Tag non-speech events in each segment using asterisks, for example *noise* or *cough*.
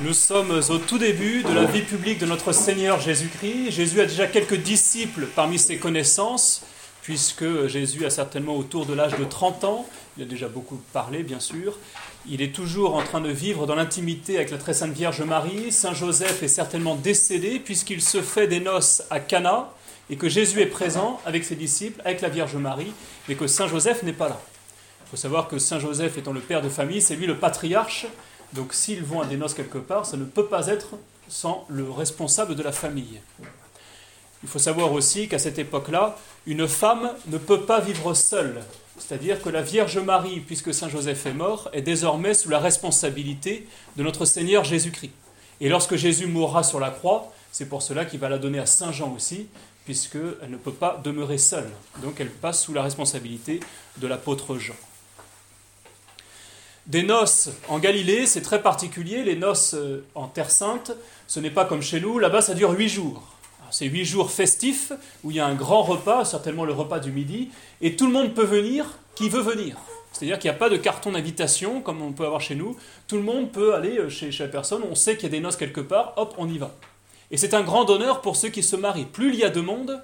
Nous sommes au tout début de la vie publique de notre Seigneur Jésus-Christ. Jésus a déjà quelques disciples parmi ses connaissances, puisque Jésus a certainement autour de l'âge de 30 ans. Il a déjà beaucoup parlé, bien sûr. Il est toujours en train de vivre dans l'intimité avec la très sainte Vierge Marie. Saint Joseph est certainement décédé, puisqu'il se fait des noces à Cana, et que Jésus est présent avec ses disciples, avec la Vierge Marie, mais que Saint Joseph n'est pas là. Il faut savoir que Saint Joseph étant le père de famille, c'est lui le patriarche, donc s'ils vont à des noces quelque part, ça ne peut pas être sans le responsable de la famille. Il faut savoir aussi qu'à cette époque-là, une femme ne peut pas vivre seule. C'est-à-dire que la Vierge Marie, puisque Saint Joseph est mort, est désormais sous la responsabilité de notre Seigneur Jésus-Christ. Et lorsque Jésus mourra sur la croix, c'est pour cela qu'il va la donner à Saint Jean aussi, puisqu'elle ne peut pas demeurer seule. Donc elle passe sous la responsabilité de l'apôtre Jean. Des noces en Galilée, c'est très particulier. Les noces euh, en Terre Sainte, ce n'est pas comme chez nous. Là-bas, ça dure huit jours. C'est huit jours festifs où il y a un grand repas, certainement le repas du midi, et tout le monde peut venir qui veut venir. C'est-à-dire qu'il n'y a pas de carton d'invitation comme on peut avoir chez nous. Tout le monde peut aller euh, chez, chez la personne. On sait qu'il y a des noces quelque part. Hop, on y va. Et c'est un grand honneur pour ceux qui se marient. Plus il y a de monde,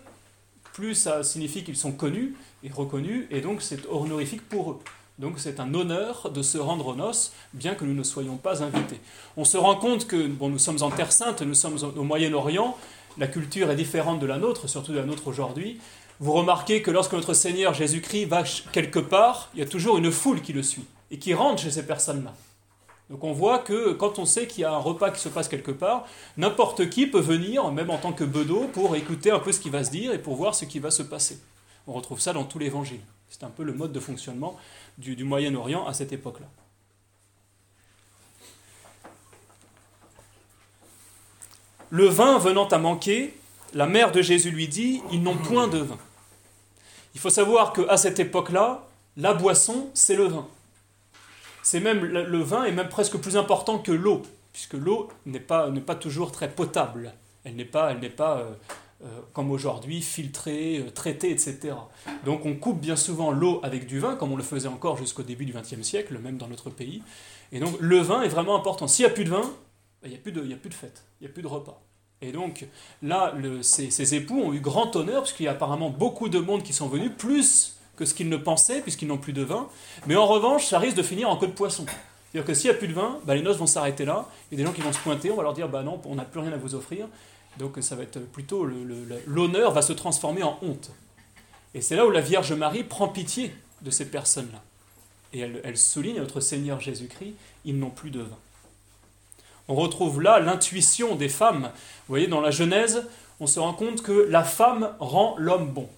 plus ça signifie qu'ils sont connus et reconnus, et donc c'est honorifique pour eux. Donc c'est un honneur de se rendre aux noces, bien que nous ne soyons pas invités. On se rend compte que bon, nous sommes en Terre Sainte, nous sommes au Moyen-Orient, la culture est différente de la nôtre, surtout de la nôtre aujourd'hui. Vous remarquez que lorsque notre Seigneur Jésus-Christ va quelque part, il y a toujours une foule qui le suit et qui rentre chez ces personnes-là. Donc on voit que quand on sait qu'il y a un repas qui se passe quelque part, n'importe qui peut venir, même en tant que bedeau, pour écouter un peu ce qui va se dire et pour voir ce qui va se passer. On retrouve ça dans tout l'évangile. C'est un peu le mode de fonctionnement du, Moyen-Orient à cette époque-là. Le vin venant à manquer, la mère de Jésus lui dit Ils n'ont point de vin. Il faut savoir qu'à cette époque-là, la boisson, c'est le vin. C'est même le vin est même presque plus important que l'eau, puisque l'eau n'est pas, pas toujours très potable. Elle n'est pas, elle n'est pas euh, comme aujourd'hui filtrée, euh, traitée, etc. Donc on coupe bien souvent l'eau avec du vin, comme on le faisait encore jusqu'au début du XXe siècle, même dans notre pays. Et donc le vin est vraiment important. S'il n'y a plus de vin, il n'y a, plus de, y a plus de fête, il n'y a plus de repas. Et donc là, ces, époux ont eu grand honneur, puisqu'il y a apparemment beaucoup de monde qui sont venus, plus que ce qu'ils ne pensaient, puisqu'ils n'ont plus de vin. Mais en revanche, ça risque de finir en queau de poisson. C'est-à-dire que s'il n'y a plus de vin, bah, les noces vont s'arrêter là. Il y a des gens qui vont se pointer, on va leur dire bah non, on n'a plus rien à vous offrir. Donc ça va être plutôt l'honneur va se transformer en honte. Et c'est là où la Vierge Marie prend pitié de ces personnes-là. Et elle, elle souligne à notre Seigneur Jésus-Christ, ils n'ont plus de vin. On retrouve là l'intuition des femmes. Vous voyez, dans la Genèse, on se rend compte que la femme rend l'homme bon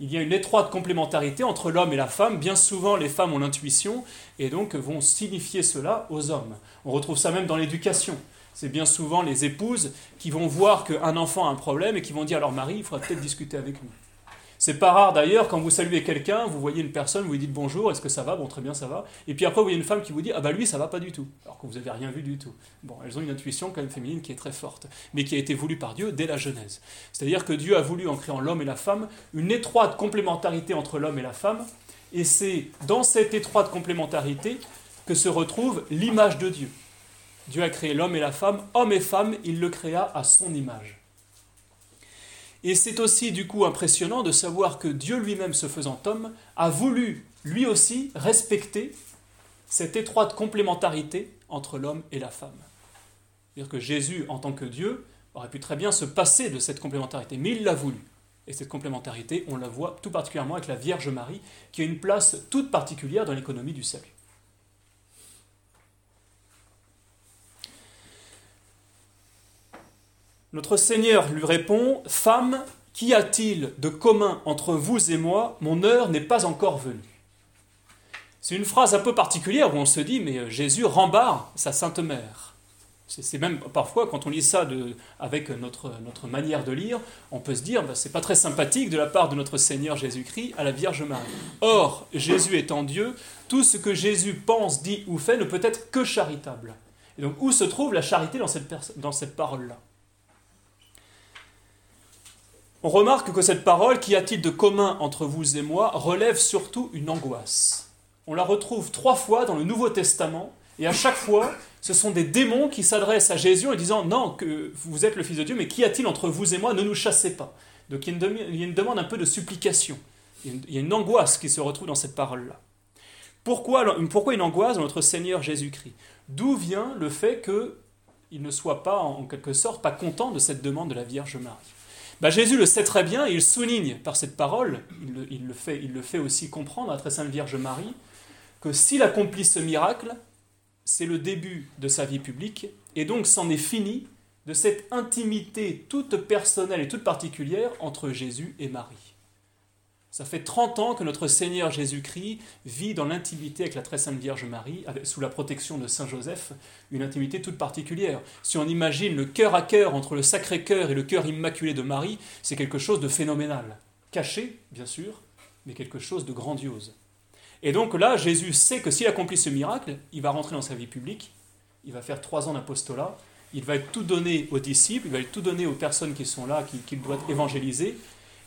il y a une étroite complémentarité entre l'homme et la femme. Bien souvent, les femmes ont l'intuition et donc vont signifier cela aux hommes. On retrouve ça même dans l'éducation. C'est bien souvent les épouses qui vont voir qu'un enfant a un problème et qui vont dire à leur mari, il faudra peut-être discuter avec nous. C'est pas rare d'ailleurs, quand vous saluez quelqu'un, vous voyez une personne, vous lui dites bonjour, est-ce que ça va? Bon, très bien, ça va. Et puis après, vous voyez une femme qui vous dit, ah bah lui, ça va pas du tout. Alors que vous n'avez rien vu du tout. Bon, elles ont une intuition quand même féminine qui est très forte, mais qui a été voulue par Dieu dès la Genèse. C'est-à-dire que Dieu a voulu, en créant l'homme et la femme, une étroite complémentarité entre l'homme et la femme. Et c'est dans cette étroite complémentarité que se retrouve l'image de Dieu. Dieu a créé l'homme et la femme, homme et femme, il le créa à son image. Et c'est aussi du coup impressionnant de savoir que Dieu lui-même, se faisant homme, a voulu lui aussi respecter cette étroite complémentarité entre l'homme et la femme. C'est-à-dire que Jésus, en tant que Dieu, aurait pu très bien se passer de cette complémentarité, mais il l'a voulu. Et cette complémentarité, on la voit tout particulièrement avec la Vierge Marie, qui a une place toute particulière dans l'économie du salut. Notre Seigneur lui répond, Femme, qu'y a-t-il de commun entre vous et moi? Mon heure n'est pas encore venue. C'est une phrase un peu particulière où on se dit, mais euh, Jésus rembarre sa Sainte Mère. C'est même parfois, quand on lit ça avec notre, manière de lire, on peut se dire, bah, c'est pas très sympathique de la part de notre Seigneur Jésus-Christ à la Vierge Marie. Or, Jésus étant Dieu, tout ce que Jésus pense, dit ou fait ne peut être que charitable. Et donc, où se trouve la charité dans cette, dans cette parole-là? On remarque que cette parole, qu'y a-t-il de commun entre vous et moi, relève surtout une angoisse. On la retrouve trois fois dans le Nouveau Testament, et à chaque fois, ce sont des démons qui s'adressent à Jésus en disant Non, que vous êtes le Fils de Dieu, mais qu'y a-t-il entre vous et moi? Ne nous chassez pas. Donc il y a une, demande un peu de supplication. Il y a une, angoisse qui se retrouve dans cette parole-là. Pourquoi, pourquoi une angoisse dans notre Seigneur Jésus-Christ? D'où vient le fait qu'il ne soit pas, en quelque sorte, pas content de cette demande de la Vierge Marie? Bah, Jésus le sait très bien et il souligne par cette parole, il le, fait, il le fait aussi comprendre à la très sainte Vierge Marie, que s'il accomplit ce miracle, c'est le début de sa vie publique, et donc c'en est fini de cette intimité toute personnelle et toute particulière entre Jésus et Marie. Ça fait 30 ans que notre Seigneur Jésus-Christ vit dans l'intimité avec la très sainte Vierge Marie, sous la protection de Saint Joseph, une intimité toute particulière. Si on imagine le cœur à cœur entre le Sacré-Cœur et le cœur immaculé de Marie, c'est quelque chose de phénoménal. Caché, bien sûr, mais quelque chose de grandiose. Et donc là, Jésus sait que s'il accomplit ce miracle, il va rentrer dans sa vie publique, il va faire trois ans d'apostolat, il va tout donner aux disciples, il va tout donner aux personnes qui sont là, qu'il doit évangéliser,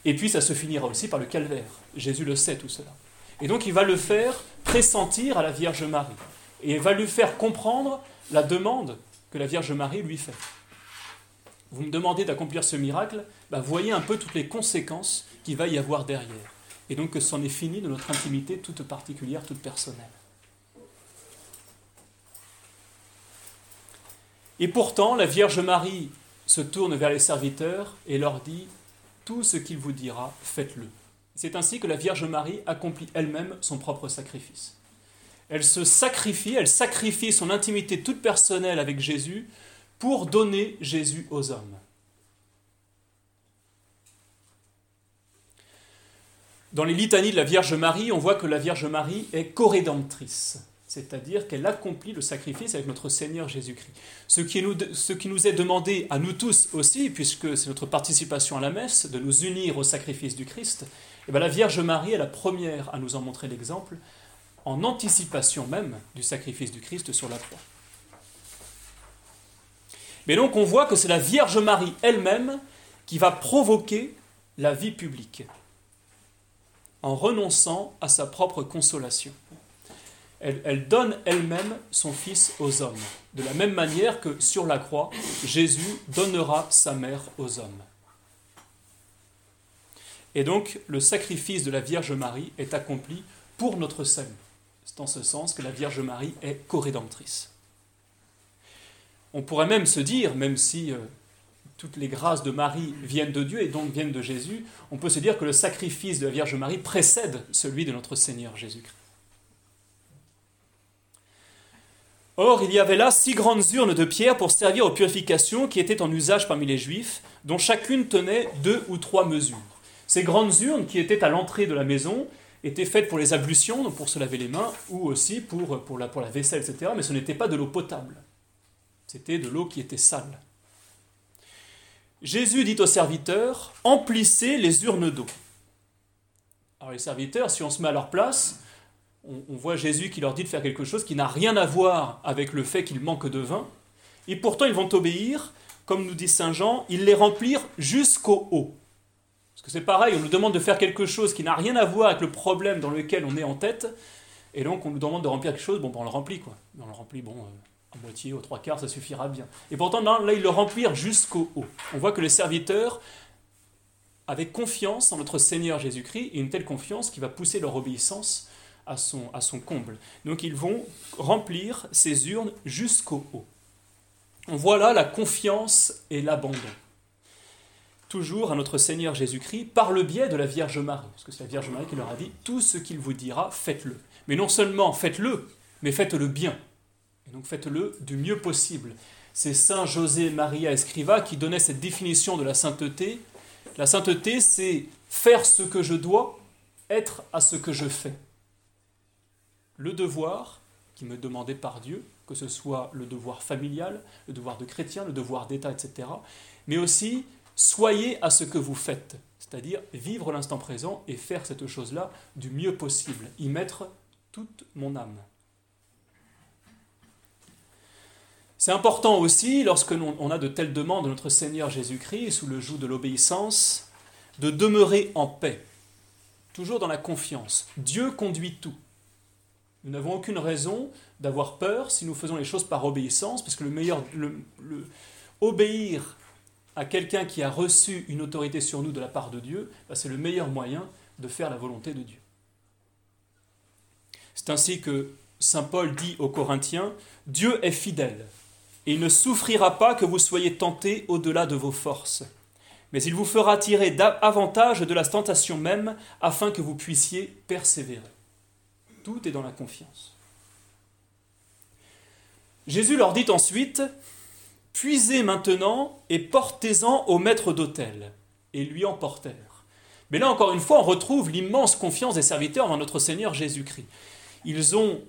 et puis ça se finira aussi par le calvaire. Jésus le sait tout cela. Et donc il va le faire pressentir à la Vierge Marie, et il va lui faire comprendre la demande que la Vierge Marie lui fait. Vous me demandez d'accomplir ce miracle, bah, voyez un peu toutes les conséquences qu'il va y avoir derrière et donc que c'en est fini de notre intimité toute particulière, toute personnelle. Et pourtant, la Vierge Marie se tourne vers les serviteurs et leur dit Tout ce qu'il vous dira, faites-le. C'est ainsi que la Vierge Marie accomplit elle-même son propre sacrifice. Elle se sacrifie, elle sacrifie son intimité toute personnelle avec Jésus pour donner Jésus aux hommes. Dans les litanies de la Vierge Marie, on voit que la Vierge Marie est corédemptrice, c'est-à-dire qu'elle accomplit le sacrifice avec notre Seigneur Jésus-Christ. Ce, qui nous, est demandé à nous tous aussi, puisque c'est notre participation à la messe, de nous unir au sacrifice du Christ, et eh bien la Vierge Marie est la première à nous en montrer l'exemple, en anticipation même du sacrifice du Christ sur la croix. Mais donc on voit que c'est la Vierge Marie elle-même qui va provoquer la vie publique en renonçant à sa propre consolation. Elle, donne elle-même son Fils aux hommes, de la même manière que sur la croix, Jésus donnera sa mère aux hommes. Et donc le sacrifice de la Vierge Marie est accompli pour notre salut. C'est en ce sens que la Vierge Marie est corédemptrice. On pourrait même se dire, même si euh, toutes les grâces de Marie viennent de Dieu et donc viennent de Jésus, on peut se dire que le sacrifice de la Vierge Marie précède celui de notre Seigneur Jésus-Christ. Or, il y avait là six grandes urnes de pierre pour servir aux purifications qui étaient en usage parmi les Juifs, dont chacune tenait deux ou trois mesures. Ces grandes urnes qui étaient à l'entrée de la maison étaient faites pour les ablutions, donc pour se laver les mains, ou aussi pour, la, la vaisselle, etc. Mais ce n'était pas de l'eau potable. C'était de l'eau qui était sale. Jésus dit aux serviteurs, emplissez les urnes d'eau. Alors les serviteurs, si on se met à leur place, on, voit Jésus qui leur dit de faire quelque chose qui n'a rien à voir avec le fait qu'il manque de vin, et pourtant ils vont obéir, comme nous dit Saint Jean, ils les remplirent jusqu'au haut. Parce que c'est pareil, on nous demande de faire quelque chose qui n'a rien à voir avec le problème dans lequel on est en tête, et donc on nous demande de remplir quelque chose, bon, ben, on le remplit quoi. On le remplit, bon, euh, à moitié, aux trois quarts, ça suffira bien. Et pourtant, là, ils le remplirent jusqu'au haut. On voit que les serviteurs avaient confiance en notre Seigneur Jésus-Christ, et une telle confiance qui va pousser leur obéissance à son, à son comble. Donc ils vont remplir ces urnes jusqu'au haut. On voit là la confiance et l'abandon. Toujours à notre Seigneur Jésus-Christ par le biais de la Vierge Marie. Parce que c'est la Vierge Marie qui leur a dit Tout ce qu'il vous dira, faites-le. Mais non seulement faites-le, mais faites-le bien. Et donc faites-le du mieux possible. C'est Saint José Maria Escriva qui donnait cette définition de la sainteté. La sainteté, c'est faire ce que je dois, être à ce que je fais. Le devoir qui me demandait par Dieu, que ce soit le devoir familial, le devoir de chrétien, le devoir d'État, etc. Mais aussi, soyez à ce que vous faites, c'est-à-dire vivre l'instant présent et faire cette chose-là du mieux possible, y mettre toute mon âme. C'est important aussi, lorsque l'on a de telles demandes de notre Seigneur Jésus-Christ, sous le joug de l'obéissance, de demeurer en paix, toujours dans la confiance. Dieu conduit tout. Nous n'avons aucune raison d'avoir peur si nous faisons les choses par obéissance, parce que le meilleur, le, obéir à quelqu'un qui a reçu une autorité sur nous de la part de Dieu, bah, c'est le meilleur moyen de faire la volonté de Dieu. C'est ainsi que Saint Paul dit aux Corinthiens, Dieu est fidèle, et il ne souffrira pas que vous soyez tentés au-delà de vos forces, mais il vous fera tirer davantage de la tentation même, afin que vous puissiez persévérer. Tout est dans la confiance. Jésus leur dit ensuite, Puisez maintenant et portez-en au maître d'autel. Et lui emportèrent. Mais là encore une fois, on retrouve l'immense confiance des serviteurs dans notre Seigneur Jésus-Christ. Ils ont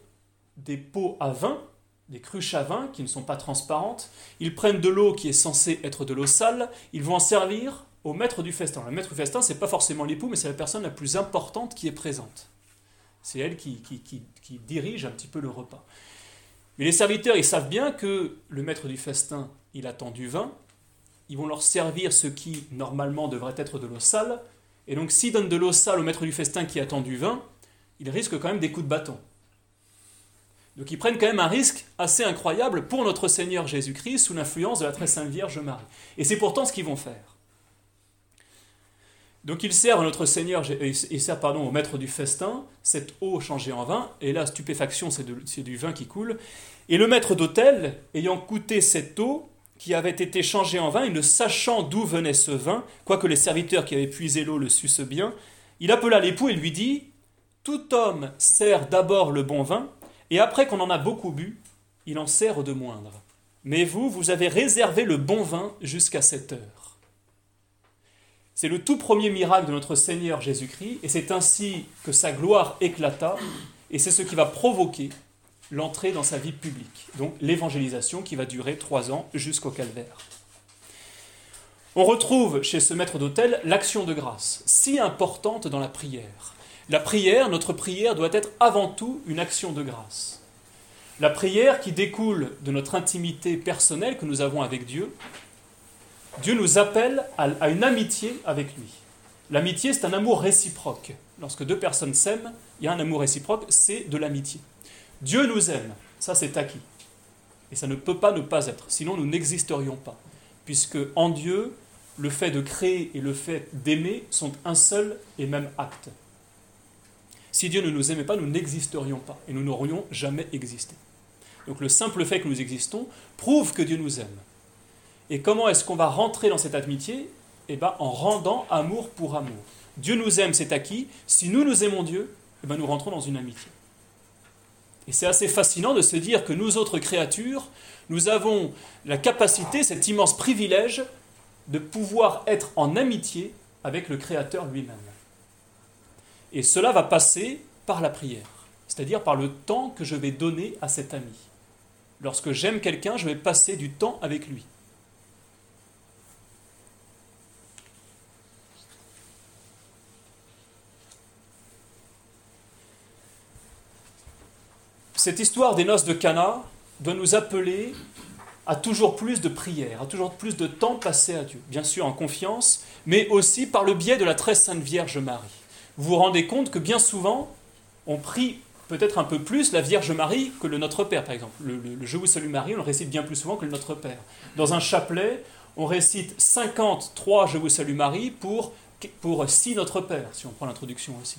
des pots à vin, des cruches à vin qui ne sont pas transparentes. Ils prennent de l'eau qui est censée être de l'eau sale. Ils vont en servir au maître du festin. Le maître du festin, ce n'est pas forcément l'époux, mais c'est la personne la plus importante qui est présente. C'est elle qui, qui, dirige un petit peu le repas. Mais les serviteurs, ils savent bien que le maître du festin, il attend du vin. Ils vont leur servir ce qui, normalement, devrait être de l'eau sale. Et donc, s'ils donnent de l'eau sale au maître du festin qui attend du vin, ils risquent quand même des coups de bâton. Donc ils prennent quand même un risque assez incroyable pour notre Seigneur Jésus-Christ sous l'influence de la très sainte Vierge Marie. Et c'est pourtant ce qu'ils vont faire. Donc ils servent à notre Seigneur, ils servent pardon, au maître du festin, cette eau changée en vin, et la stupéfaction, c'est du vin qui coule. Et le maître d'hôtel, ayant goûté cette eau qui avait été changée en vin, et ne sachant d'où venait ce vin, quoique les serviteurs qui avaient puisé l'eau le sussent bien, il appela l'époux et lui dit Tout homme sert d'abord le bon vin, et après qu'on en a beaucoup bu, il en sert de moindre. Mais vous, vous avez réservé le bon vin jusqu'à cette heure. C'est le tout premier miracle de notre Seigneur Jésus-Christ, et c'est ainsi que sa gloire éclata, et c'est ce qui va provoquer l'entrée dans sa vie publique, donc l'évangélisation qui va durer trois ans jusqu'au calvaire. On retrouve chez ce maître d'autel l'action de grâce, si importante dans la prière. La prière, notre prière doit être avant tout une action de grâce. La prière qui découle de notre intimité personnelle que nous avons avec Dieu, Dieu nous appelle à une amitié avec lui. L'amitié, c'est un amour réciproque. Lorsque deux personnes s'aiment, il y a un amour réciproque, c'est de l'amitié. Dieu nous aime, ça c'est acquis. Et ça ne peut pas ne pas être, sinon nous n'existerions pas. Puisque en Dieu, le fait de créer et le fait d'aimer sont un seul et même acte. Si Dieu ne nous aimait pas, nous n'existerions pas et nous n'aurions jamais existé. Donc le simple fait que nous existons prouve que Dieu nous aime. Et comment est-ce qu'on va rentrer dans cette amitié? Eh bien en rendant amour pour amour. Dieu nous aime, c'est acquis. Si nous nous aimons Dieu, eh bien nous rentrons dans une amitié. Et c'est assez fascinant de se dire que nous autres créatures, nous avons la capacité, cet immense privilège, de pouvoir être en amitié avec le Créateur lui-même. Et cela va passer par la prière, c'est-à-dire par le temps que je vais donner à cet ami. Lorsque j'aime quelqu'un, je vais passer du temps avec lui. Cette histoire des noces de Cana doit nous appeler à toujours plus de prières, à toujours plus de temps passé à Dieu, bien sûr en confiance, mais aussi par le biais de la très sainte Vierge Marie vous vous rendez compte que bien souvent, on prie peut-être un peu plus la Vierge Marie que le Notre Père, par exemple. Le, Je vous salue Marie, on le récite bien plus souvent que le Notre Père. Dans un chapelet, on récite 53 Je vous salue Marie pour, pour 6 Notre Père, si on prend l'introduction aussi.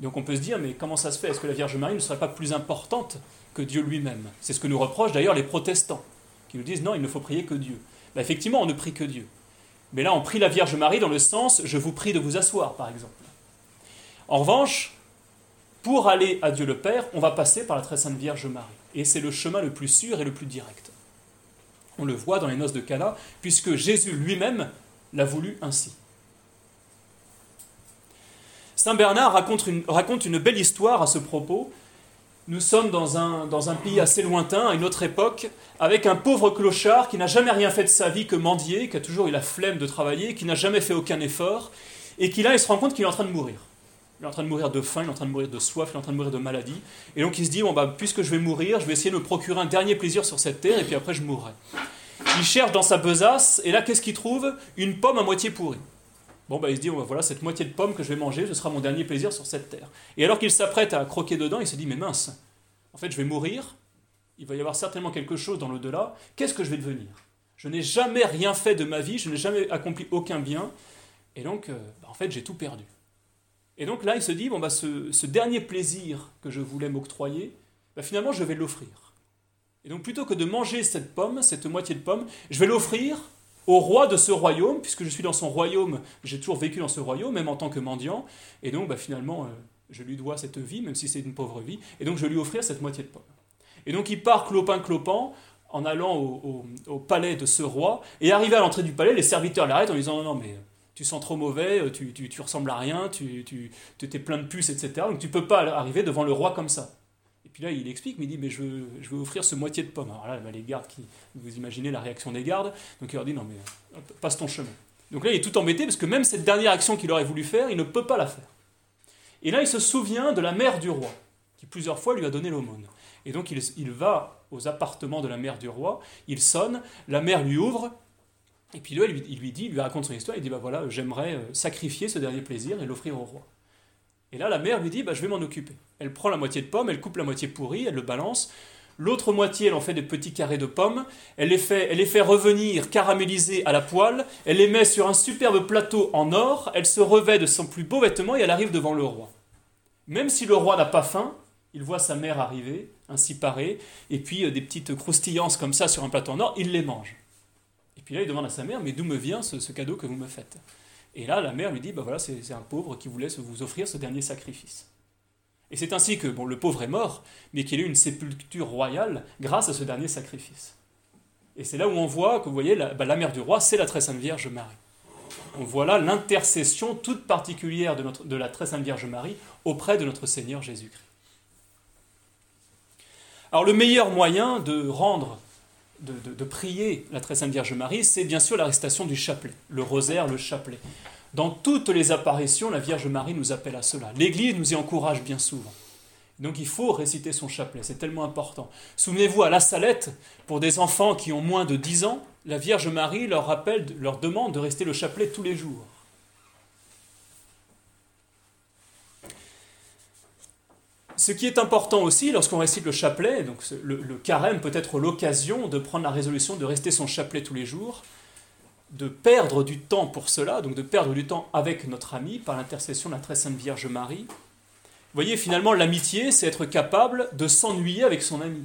Donc on peut se dire, mais comment ça se fait? Est-ce que la Vierge Marie ne serait pas plus importante que Dieu lui-même? C'est ce que nous reprochent d'ailleurs les protestants, qui nous disent, non, il ne faut prier que Dieu. Bah, effectivement, on ne prie que Dieu. Mais là, on prie la Vierge Marie dans le sens je vous prie de vous asseoir, par exemple. En revanche, pour aller à Dieu le Père, on va passer par la très sainte Vierge Marie. Et c'est le chemin le plus sûr et le plus direct. On le voit dans les noces de Cana, puisque Jésus lui-même l'a voulu ainsi. Saint Bernard raconte une, raconte une belle histoire à ce propos nous sommes dans un, dans un pays assez lointain, à une autre époque, avec un pauvre clochard qui n'a jamais rien fait de sa vie que mendier, qui a toujours eu la flemme de travailler, qui n'a jamais fait aucun effort, et qui là, il se rend compte qu'il est en train de mourir. Il est en train de mourir de faim, il est en train de mourir de soif, il est en train de mourir de maladie. Et donc il se dit, bon, bah, puisque je vais mourir, je vais essayer de me procurer un dernier plaisir sur cette terre, et puis après je mourrai. Il cherche dans sa besace, et là, qu'est-ce qu'il trouve? Une pomme à moitié pourrie. Bon, bah, il se dit, voilà, cette moitié de pomme que je vais manger, ce sera mon dernier plaisir sur cette terre. Et alors qu'il s'apprête à croquer dedans, il se dit, mais mince, en fait, je vais mourir, il va y avoir certainement quelque chose dans l'au-delà, qu'est-ce que je vais devenir? Je n'ai jamais rien fait de ma vie, je n'ai jamais accompli aucun bien, et donc, euh, bah, en fait, j'ai tout perdu. Et donc là, il se dit, bon, bah, ce, dernier plaisir que je voulais m'octroyer, bah, finalement, je vais l'offrir. Et donc, plutôt que de manger cette pomme, cette moitié de pomme, je vais l'offrir au roi de ce royaume, puisque je suis dans son royaume, j'ai toujours vécu dans ce royaume, même en tant que mendiant, et donc bah, finalement, euh, je lui dois cette vie, même si c'est une pauvre vie, et donc je vais lui offrir cette moitié de pomme. Et donc il part clopin-clopant, en allant au, palais de ce roi, et arrivé à l'entrée du palais, les serviteurs l'arrêtent en lui disant non, non, mais tu sens trop mauvais, tu, tu, ressembles à rien, tu, tu, es plein de puces, etc. Donc tu peux pas arriver devant le roi comme ça. Puis là, il explique, mais il dit, mais je, je vais offrir ce moitié de pomme. Alors là, bah, les gardes, qui, vous imaginez la réaction des gardes, donc il leur dit, non mais passe ton chemin. Donc là, il est tout embêté, parce que même cette dernière action qu'il aurait voulu faire, il ne peut pas la faire. Et là, il se souvient de la mère du roi, qui plusieurs fois lui a donné l'aumône. Et donc il, va aux appartements de la mère du roi, il sonne, la mère lui ouvre, et puis là, il lui, il lui dit, il lui raconte son histoire, il dit, bah voilà, j'aimerais euh, sacrifier ce dernier plaisir et l'offrir au roi. Et là, la mère lui dit bah, Je vais m'en occuper. Elle prend la moitié de pomme, elle coupe la moitié pourrie, elle le balance. L'autre moitié, elle en fait des petits carrés de pommes. Elle les, fait, elle les fait revenir caramélisés à la poêle. Elle les met sur un superbe plateau en or. Elle se revêt de son plus beau vêtement et elle arrive devant le roi. Même si le roi n'a pas faim, il voit sa mère arriver, ainsi parée, et puis euh, des petites croustillances comme ça sur un plateau en or, il les mange. Et puis là, il demande à sa mère Mais d'où me vient ce cadeau que vous me faites? Et là, la mère lui dit, bah voilà, c'est un pauvre qui voulait vous offrir ce dernier sacrifice. Et c'est ainsi que bon, le pauvre est mort, mais qu'il a eu une sépulture royale grâce à ce dernier sacrifice. Et c'est là où on voit que, vous voyez, la, bah, la mère du roi, c'est la très sainte Vierge Marie. On voit là l'intercession toute particulière de, notre, de la très sainte Vierge Marie auprès de notre Seigneur Jésus-Christ. Alors le meilleur moyen de rendre de, prier la très sainte Vierge Marie, c'est bien sûr la du chapelet, le rosaire, le chapelet. Dans toutes les apparitions, la Vierge Marie nous appelle à cela. L'Église nous y encourage bien souvent. Donc il faut réciter son chapelet, c'est tellement important. Souvenez-vous, à la Salette, pour des enfants qui ont moins de 10 ans, la Vierge Marie leur rappelle, leur demande de rester le chapelet tous les jours. Ce qui est important aussi lorsqu'on récite le chapelet, donc le, carême peut être l'occasion de prendre la résolution de rester son chapelet tous les jours, de perdre du temps pour cela, donc de perdre du temps avec notre ami par l'intercession de la très sainte Vierge Marie. Vous voyez, finalement, l'amitié, c'est être capable de s'ennuyer avec son ami.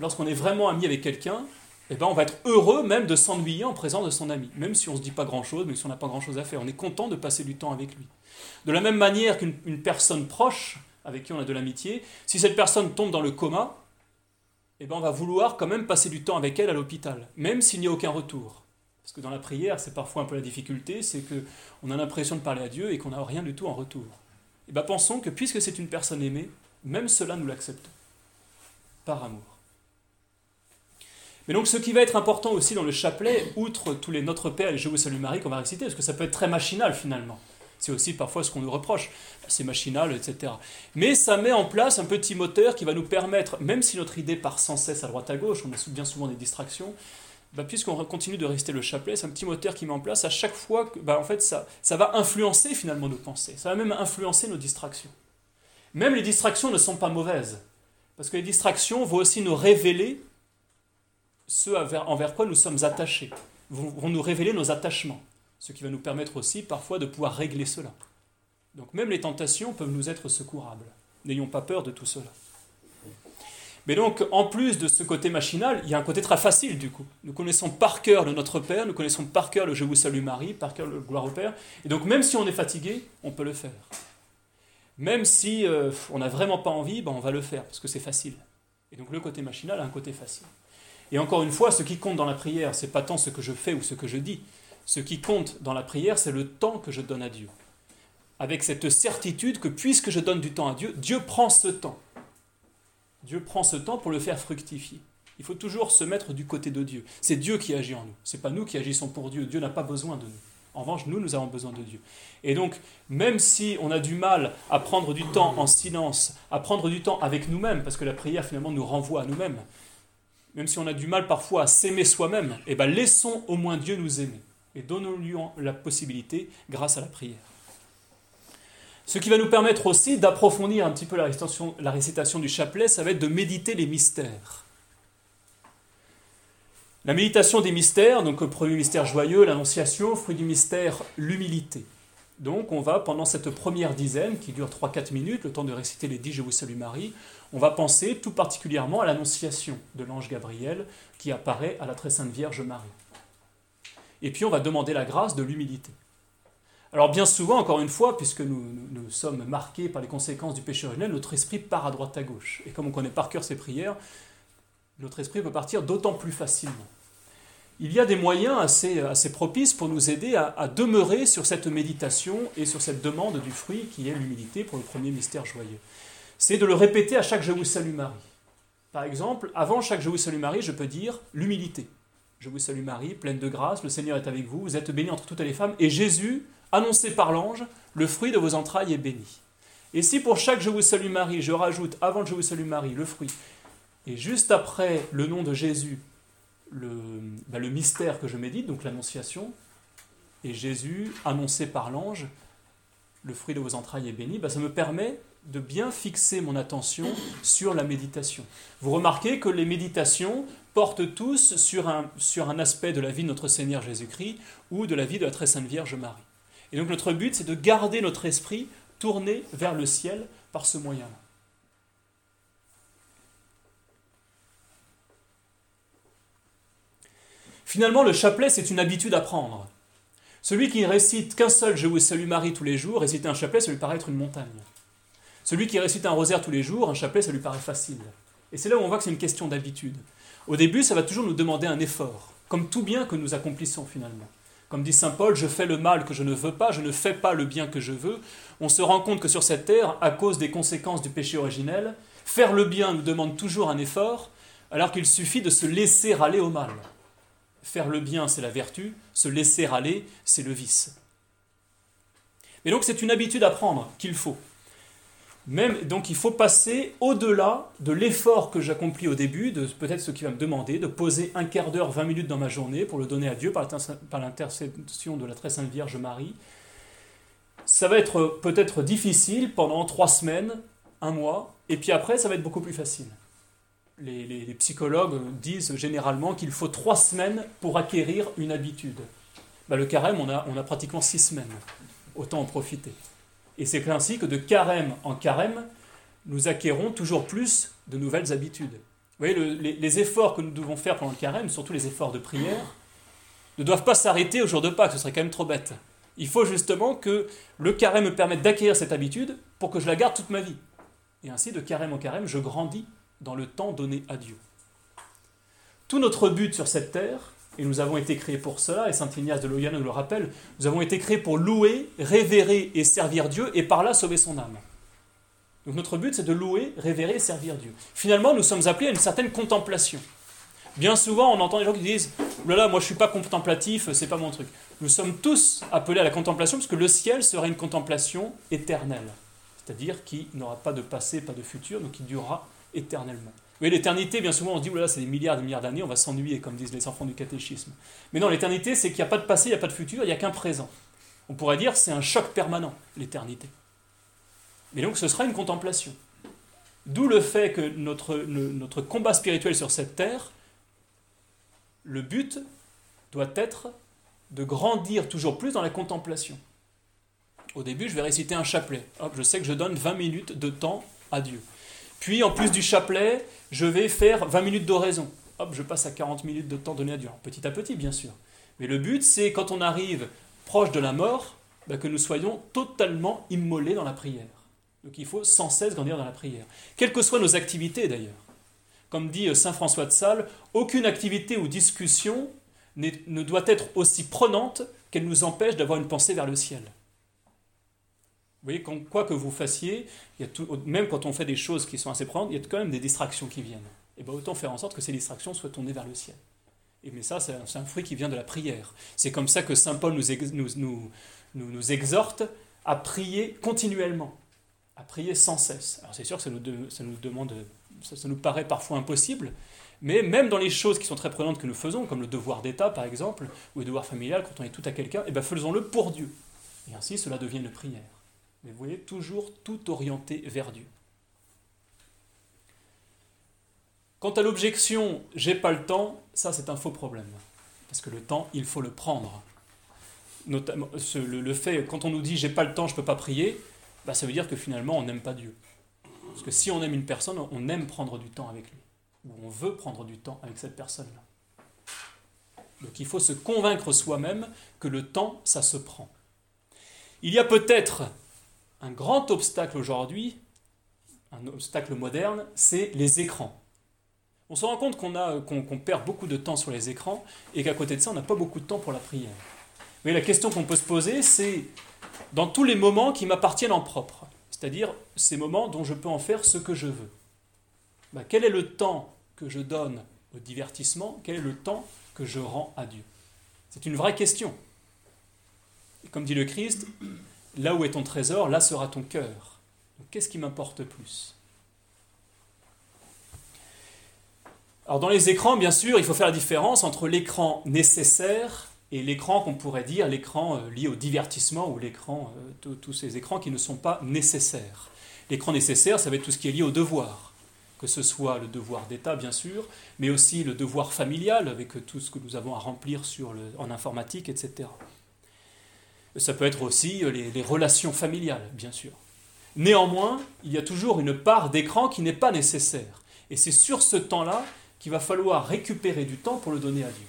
Lorsqu'on est vraiment ami avec quelqu'un, eh ben, on va être heureux même de s'ennuyer en présence de son ami, même si on ne se dit pas grand-chose, même si on n'a pas grand-chose à faire. On est content de passer du temps avec lui. De la même manière qu'une personne proche, avec qui on a de l'amitié, si cette personne tombe dans le coma, eh ben on va vouloir quand même passer du temps avec elle à l'hôpital, même s'il n'y a aucun retour. Parce que dans la prière, c'est parfois un peu la difficulté, c'est qu'on a l'impression de parler à Dieu et qu'on n'a rien du tout en retour. Et eh bien pensons que puisque c'est une personne aimée, même cela nous l'acceptons, par amour. Mais donc ce qui va être important aussi dans le chapelet, outre tous les Notre Père et Je vous salue Marie qu'on va réciter, parce que ça peut être très machinal finalement. C'est aussi parfois ce qu'on nous reproche. C'est machinal, etc. Mais ça met en place un petit moteur qui va nous permettre, même si notre idée part sans cesse à droite à gauche, on a bien souvent des distractions, bah, puisqu'on continue de rester le chapelet, c'est un petit moteur qui met en place à chaque fois que, bah, en fait, ça, ça va influencer finalement nos pensées. Ça va même influencer nos distractions. Même les distractions ne sont pas mauvaises. Parce que les distractions vont aussi nous révéler ce envers quoi nous sommes attachés, vont nous révéler nos attachements ce qui va nous permettre aussi parfois de pouvoir régler cela. Donc même les tentations peuvent nous être secourables. N'ayons pas peur de tout cela. Mais donc, en plus de ce côté machinal, il y a un côté très facile du coup. Nous connaissons par cœur le Notre Père, nous connaissons par cœur le Je vous salue Marie, par cœur le Gloire au Père. Et donc, même si on est fatigué, on peut le faire. Même si euh, on n'a vraiment pas envie, ben, on va le faire, parce que c'est facile. Et donc, le côté machinal a un côté facile. Et encore une fois, ce qui compte dans la prière, c'est pas tant ce que je fais ou ce que je dis, ce qui compte dans la prière, c'est le temps que je donne à Dieu. Avec cette certitude que puisque je donne du temps à Dieu, Dieu prend ce temps. Dieu prend ce temps pour le faire fructifier. Il faut toujours se mettre du côté de Dieu. C'est Dieu qui agit en nous. Ce n'est pas nous qui agissons pour Dieu. Dieu n'a pas besoin de nous. En revanche, nous, nous avons besoin de Dieu. Et donc, même si on a du mal à prendre du temps en silence, à prendre du temps avec nous-mêmes, parce que la prière finalement nous renvoie à nous-mêmes, même si on a du mal parfois à s'aimer soi-même, eh ben laissons au moins Dieu nous aimer et donnons-lui la possibilité grâce à la prière. Ce qui va nous permettre aussi d'approfondir un petit peu la récitation, du chapelet, ça va être de méditer les mystères. La méditation des mystères, donc le premier mystère joyeux, l'annonciation, fruit du mystère, l'humilité. Donc on va, pendant cette première dizaine, qui dure 3-4 minutes, le temps de réciter les dix Je vous salue Marie, on va penser tout particulièrement à l'annonciation de l'ange Gabriel qui apparaît à la très sainte Vierge Marie. Et puis on va demander la grâce de l'humilité. Alors bien souvent, encore une fois, puisque nous, sommes marqués par les conséquences du péché originel, notre esprit part à droite à gauche. Et comme on connaît par cœur ces prières, notre esprit peut partir d'autant plus facilement. Il y a des moyens assez, assez propices pour nous aider à, demeurer sur cette méditation et sur cette demande du fruit qui est l'humilité pour le premier mystère joyeux. C'est de le répéter à chaque Je vous salue Marie. Par exemple, avant chaque Je vous salue Marie, je peux dire l'humilité. Je vous salue Marie, pleine de grâce, le Seigneur est avec vous, vous êtes bénie entre toutes les femmes, et Jésus, annoncé par l'ange, le fruit de vos entrailles est béni. Et si pour chaque Je vous salue Marie, je rajoute avant le Je vous salue Marie le fruit, et juste après le nom de Jésus, le, bah, le mystère que je médite, donc l'annonciation, et Jésus, annoncé par l'ange, le fruit de vos entrailles est béni, bah, ça me permet de bien fixer mon attention sur la méditation. Vous remarquez que les méditations portent tous sur un, sur un aspect de la vie de notre Seigneur Jésus-Christ ou de la vie de la très sainte Vierge Marie. Et donc notre but, c'est de garder notre esprit tourné vers le ciel par ce moyen-là. Finalement, le chapelet, c'est une habitude à prendre. Celui qui récite qu'un seul Je vous salue Marie tous les jours, réciter un chapelet, ça lui paraît être une montagne. Celui qui récite un rosaire tous les jours, un chapelet, ça lui paraît facile. Et c'est là où on voit que c'est une question d'habitude. Au début, ça va toujours nous demander un effort, comme tout bien que nous accomplissons finalement. Comme dit Saint Paul, je fais le mal que je ne veux pas, je ne fais pas le bien que je veux. On se rend compte que sur cette terre, à cause des conséquences du péché originel, faire le bien nous demande toujours un effort, alors qu'il suffit de se laisser aller au mal. Faire le bien, c'est la vertu, se laisser aller, c'est le vice. Et donc c'est une habitude à prendre qu'il faut. Donc il faut passer au-delà de l'effort que j'accomplis au début, de peut-être ce qui va me demander, de poser un quart d'heure, 20 minutes dans ma journée pour le donner à Dieu par l'intercession de la très sainte Vierge Marie. Ça va être peut-être difficile pendant trois semaines, un mois, et puis après ça va être beaucoup plus facile les, psychologues disent généralement qu'il faut trois semaines pour acquérir une habitude. Bah, le carême, on a, on a pratiquement six semaines. Autant en profiter. Et c'est ainsi que de carême en carême, nous acquérons toujours plus de nouvelles habitudes. Vous voyez, les, les, efforts que nous devons faire pendant le carême, surtout les efforts de prière, ne doivent pas s'arrêter au jour de Pâques, ce serait quand même trop bête. Il faut justement que le carême me permette d'acquérir cette habitude pour que je la garde toute ma vie. Et ainsi, de carême en carême, je grandis dans le temps donné à Dieu. Tout notre but sur cette terre, et nous avons été créés pour cela, et Saint Ignace de Loyola nous le rappelle, nous avons été créés pour louer, révérer et servir Dieu, et par là sauver son âme. Donc notre but, c'est de louer, révérer et servir Dieu. Finalement, nous sommes appelés à une certaine contemplation. Bien souvent, on entend des gens qui disent là là, moi je suis pas contemplatif, c'est pas mon truc. Nous sommes tous appelés à la contemplation parce que le ciel sera une contemplation éternelle, c'est-à-dire qui n'aura pas de passé, pas de futur, donc qui durera éternellement. Oui, l'éternité, bien souvent, on se dit, c'est des milliards et des milliards d'années, on va s'ennuyer, comme disent les enfants du catéchisme. Mais non, l'éternité, c'est qu'il n'y a pas de passé, il n'y a pas de futur, il n'y a qu'un présent. On pourrait dire, c'est un choc permanent, l'éternité. Mais donc, ce sera une contemplation. D'où le fait que notre, notre combat spirituel sur cette terre, le but doit être de grandir toujours plus dans la contemplation. Au début, je vais réciter un chapelet. Hop, je sais que je donne 20 minutes de temps à Dieu. Puis, en plus du chapelet, je vais faire 20 minutes d'oraison. Hop, je passe à 40 minutes de temps donné à Dieu. petit à petit, bien sûr. Mais le but, c'est quand on arrive proche de la mort, bah, que nous soyons totalement immolés dans la prière. Donc il faut sans cesse grandir dans la prière. Quelles que soient nos activités d'ailleurs. Comme dit euh, Saint François de Sales, aucune activité ou discussion ne doit être aussi prenante qu'elle nous empêche d'avoir une pensée vers le ciel. Vous voyez, quoi que vous fassiez, il y a tout, même quand on fait des choses qui sont assez prenantes, il y a quand même des distractions qui viennent. Et bien autant faire en sorte que ces distractions soient tournées vers le ciel. Et mais ça, c'est un, fruit qui vient de la prière. C'est comme ça que Saint Paul nous, nous, nous, nous, exhorte à prier continuellement, à prier sans cesse. Alors c'est sûr que ça nous, ça nous demande, ça, nous paraît parfois impossible, Mais même dans les choses qui sont très prenantes que nous faisons, comme le devoir d'État par exemple, ou le devoir familial quand on est tout à quelqu'un, eh bien faisons-le pour Dieu. Et ainsi cela devient une prière. Mais vous voyez, toujours tout orienté vers Dieu. Quant à l'objection j'ai pas le temps, ça c'est un faux problème. Parce que le temps, il faut le prendre. Notamment, le, fait, quand on nous dit j'ai pas le temps, je peux pas prier, bah, ça veut dire que finalement on n'aime pas Dieu. Parce que si on aime une personne, on aime prendre du temps avec lui. Ou on veut prendre du temps avec cette personne-là. Donc il faut se convaincre soi-même que le temps, ça se prend. Il y a peut-être un grand obstacle aujourd'hui, un obstacle moderne, c'est les écrans on se rend compte qu'on perd beaucoup de temps sur les écrans et qu'à côté de ça, on n'a pas beaucoup de temps pour la prière. Mais la question qu'on peut se poser, c'est dans tous les moments qui m'appartiennent en propre, c'est-à-dire ces moments dont je peux en faire ce que je veux. Ben, quel est le temps que je donne au divertissement? Quel est le temps que je rends à Dieu? C'est une vraie question. Et comme dit le Christ, là où est ton trésor, là sera ton cœur. Qu'est-ce qui m'importe plus? Alors dans les écrans, bien sûr, il faut faire la différence entre l'écran nécessaire et l'écran qu'on pourrait dire l'écran euh, lié au divertissement ou l'écran, euh, tous ces écrans qui ne sont pas nécessaires. L'écran nécessaire, ça va être tout ce qui est lié au devoir, que ce soit le devoir d'État, bien sûr, mais aussi le devoir familial, avec tout ce que nous avons à remplir sur en informatique, etc. Ça peut être aussi euh, les relations familiales, bien sûr. Néanmoins, il y a toujours une part d'écran qui n'est pas nécessaire. Et c'est sur ce temps-là qu'il va falloir récupérer du temps pour le donner à Dieu.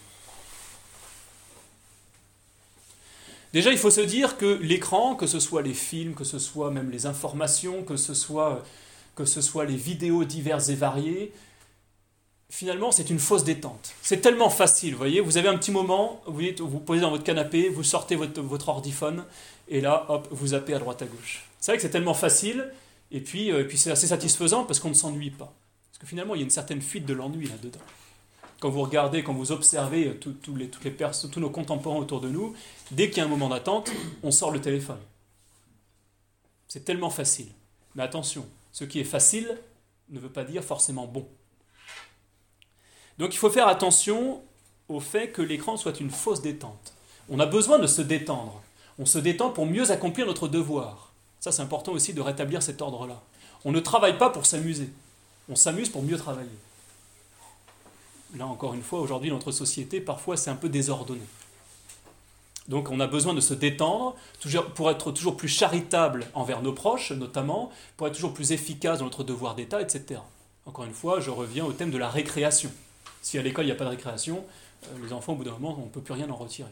Déjà, il faut se dire que l'écran, que ce soit les films, que ce soit même les informations, que ce que ce soit les vidéos diverses et variées, finalement, c'est une fausse détente. C'est tellement facile, vous voyez, vous avez un petit moment, vous vous posez dans votre canapé, vous sortez votre, votre ordiphone, et là, hop, vous zappez à droite à gauche. C'est vrai que c'est tellement facile, et puis, euh, et puis c'est assez satisfaisant parce qu'on ne s'ennuie pas finalement, il y a une certaine fuite de l'ennui là-dedans. Quand vous regardez, quand vous observez euh, les, toutes les tous nos contemporains autour de nous, dès qu'il y a un moment d'attente, on sort le téléphone. C'est tellement facile. Mais attention, ce qui est facile ne veut pas dire forcément bon. Donc il faut faire attention au fait que l'écran soit une fausse détente. On a besoin de se détendre. On se détend pour mieux accomplir notre devoir. Ça, c'est important aussi de rétablir cet ordre-là. On ne travaille pas pour s'amuser. On s'amuse pour mieux travailler. Là, encore une fois, aujourd'hui, notre société, parfois, c'est un peu désordonné. Donc, on a besoin de se détendre pour être toujours plus charitable envers nos proches, notamment, pour être toujours plus efficace dans notre devoir d'État, etc. Encore une fois, je reviens au thème de la récréation. Si à l'école, il n'y a pas de récréation, euh, les enfants, au bout d'un moment, on ne peut plus rien en retirer.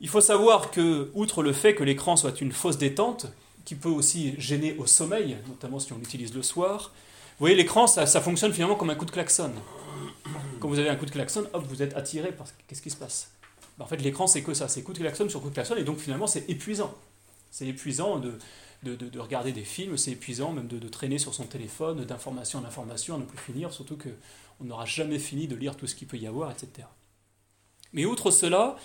Il faut savoir que, outre le fait que l'écran soit une fausse détente, qui peut aussi gêner au sommeil, notamment si on l'utilise le soir. Vous voyez, l'écran, ça, fonctionne finalement comme un coup de klaxon. Quand vous avez un coup de klaxon, hop, vous êtes attiré par qu'est-ce qui se passe ben, En fait, l'écran, c'est que ça, c'est coup de klaxon sur coup de klaxon, et donc finalement, c'est épuisant. C'est épuisant de, de, regarder des films, c'est épuisant même de, traîner sur son téléphone, d'information en information, à ne plus finir, surtout qu'on n'aura jamais fini de lire tout ce qu'il peut y avoir, etc. Mais outre cela,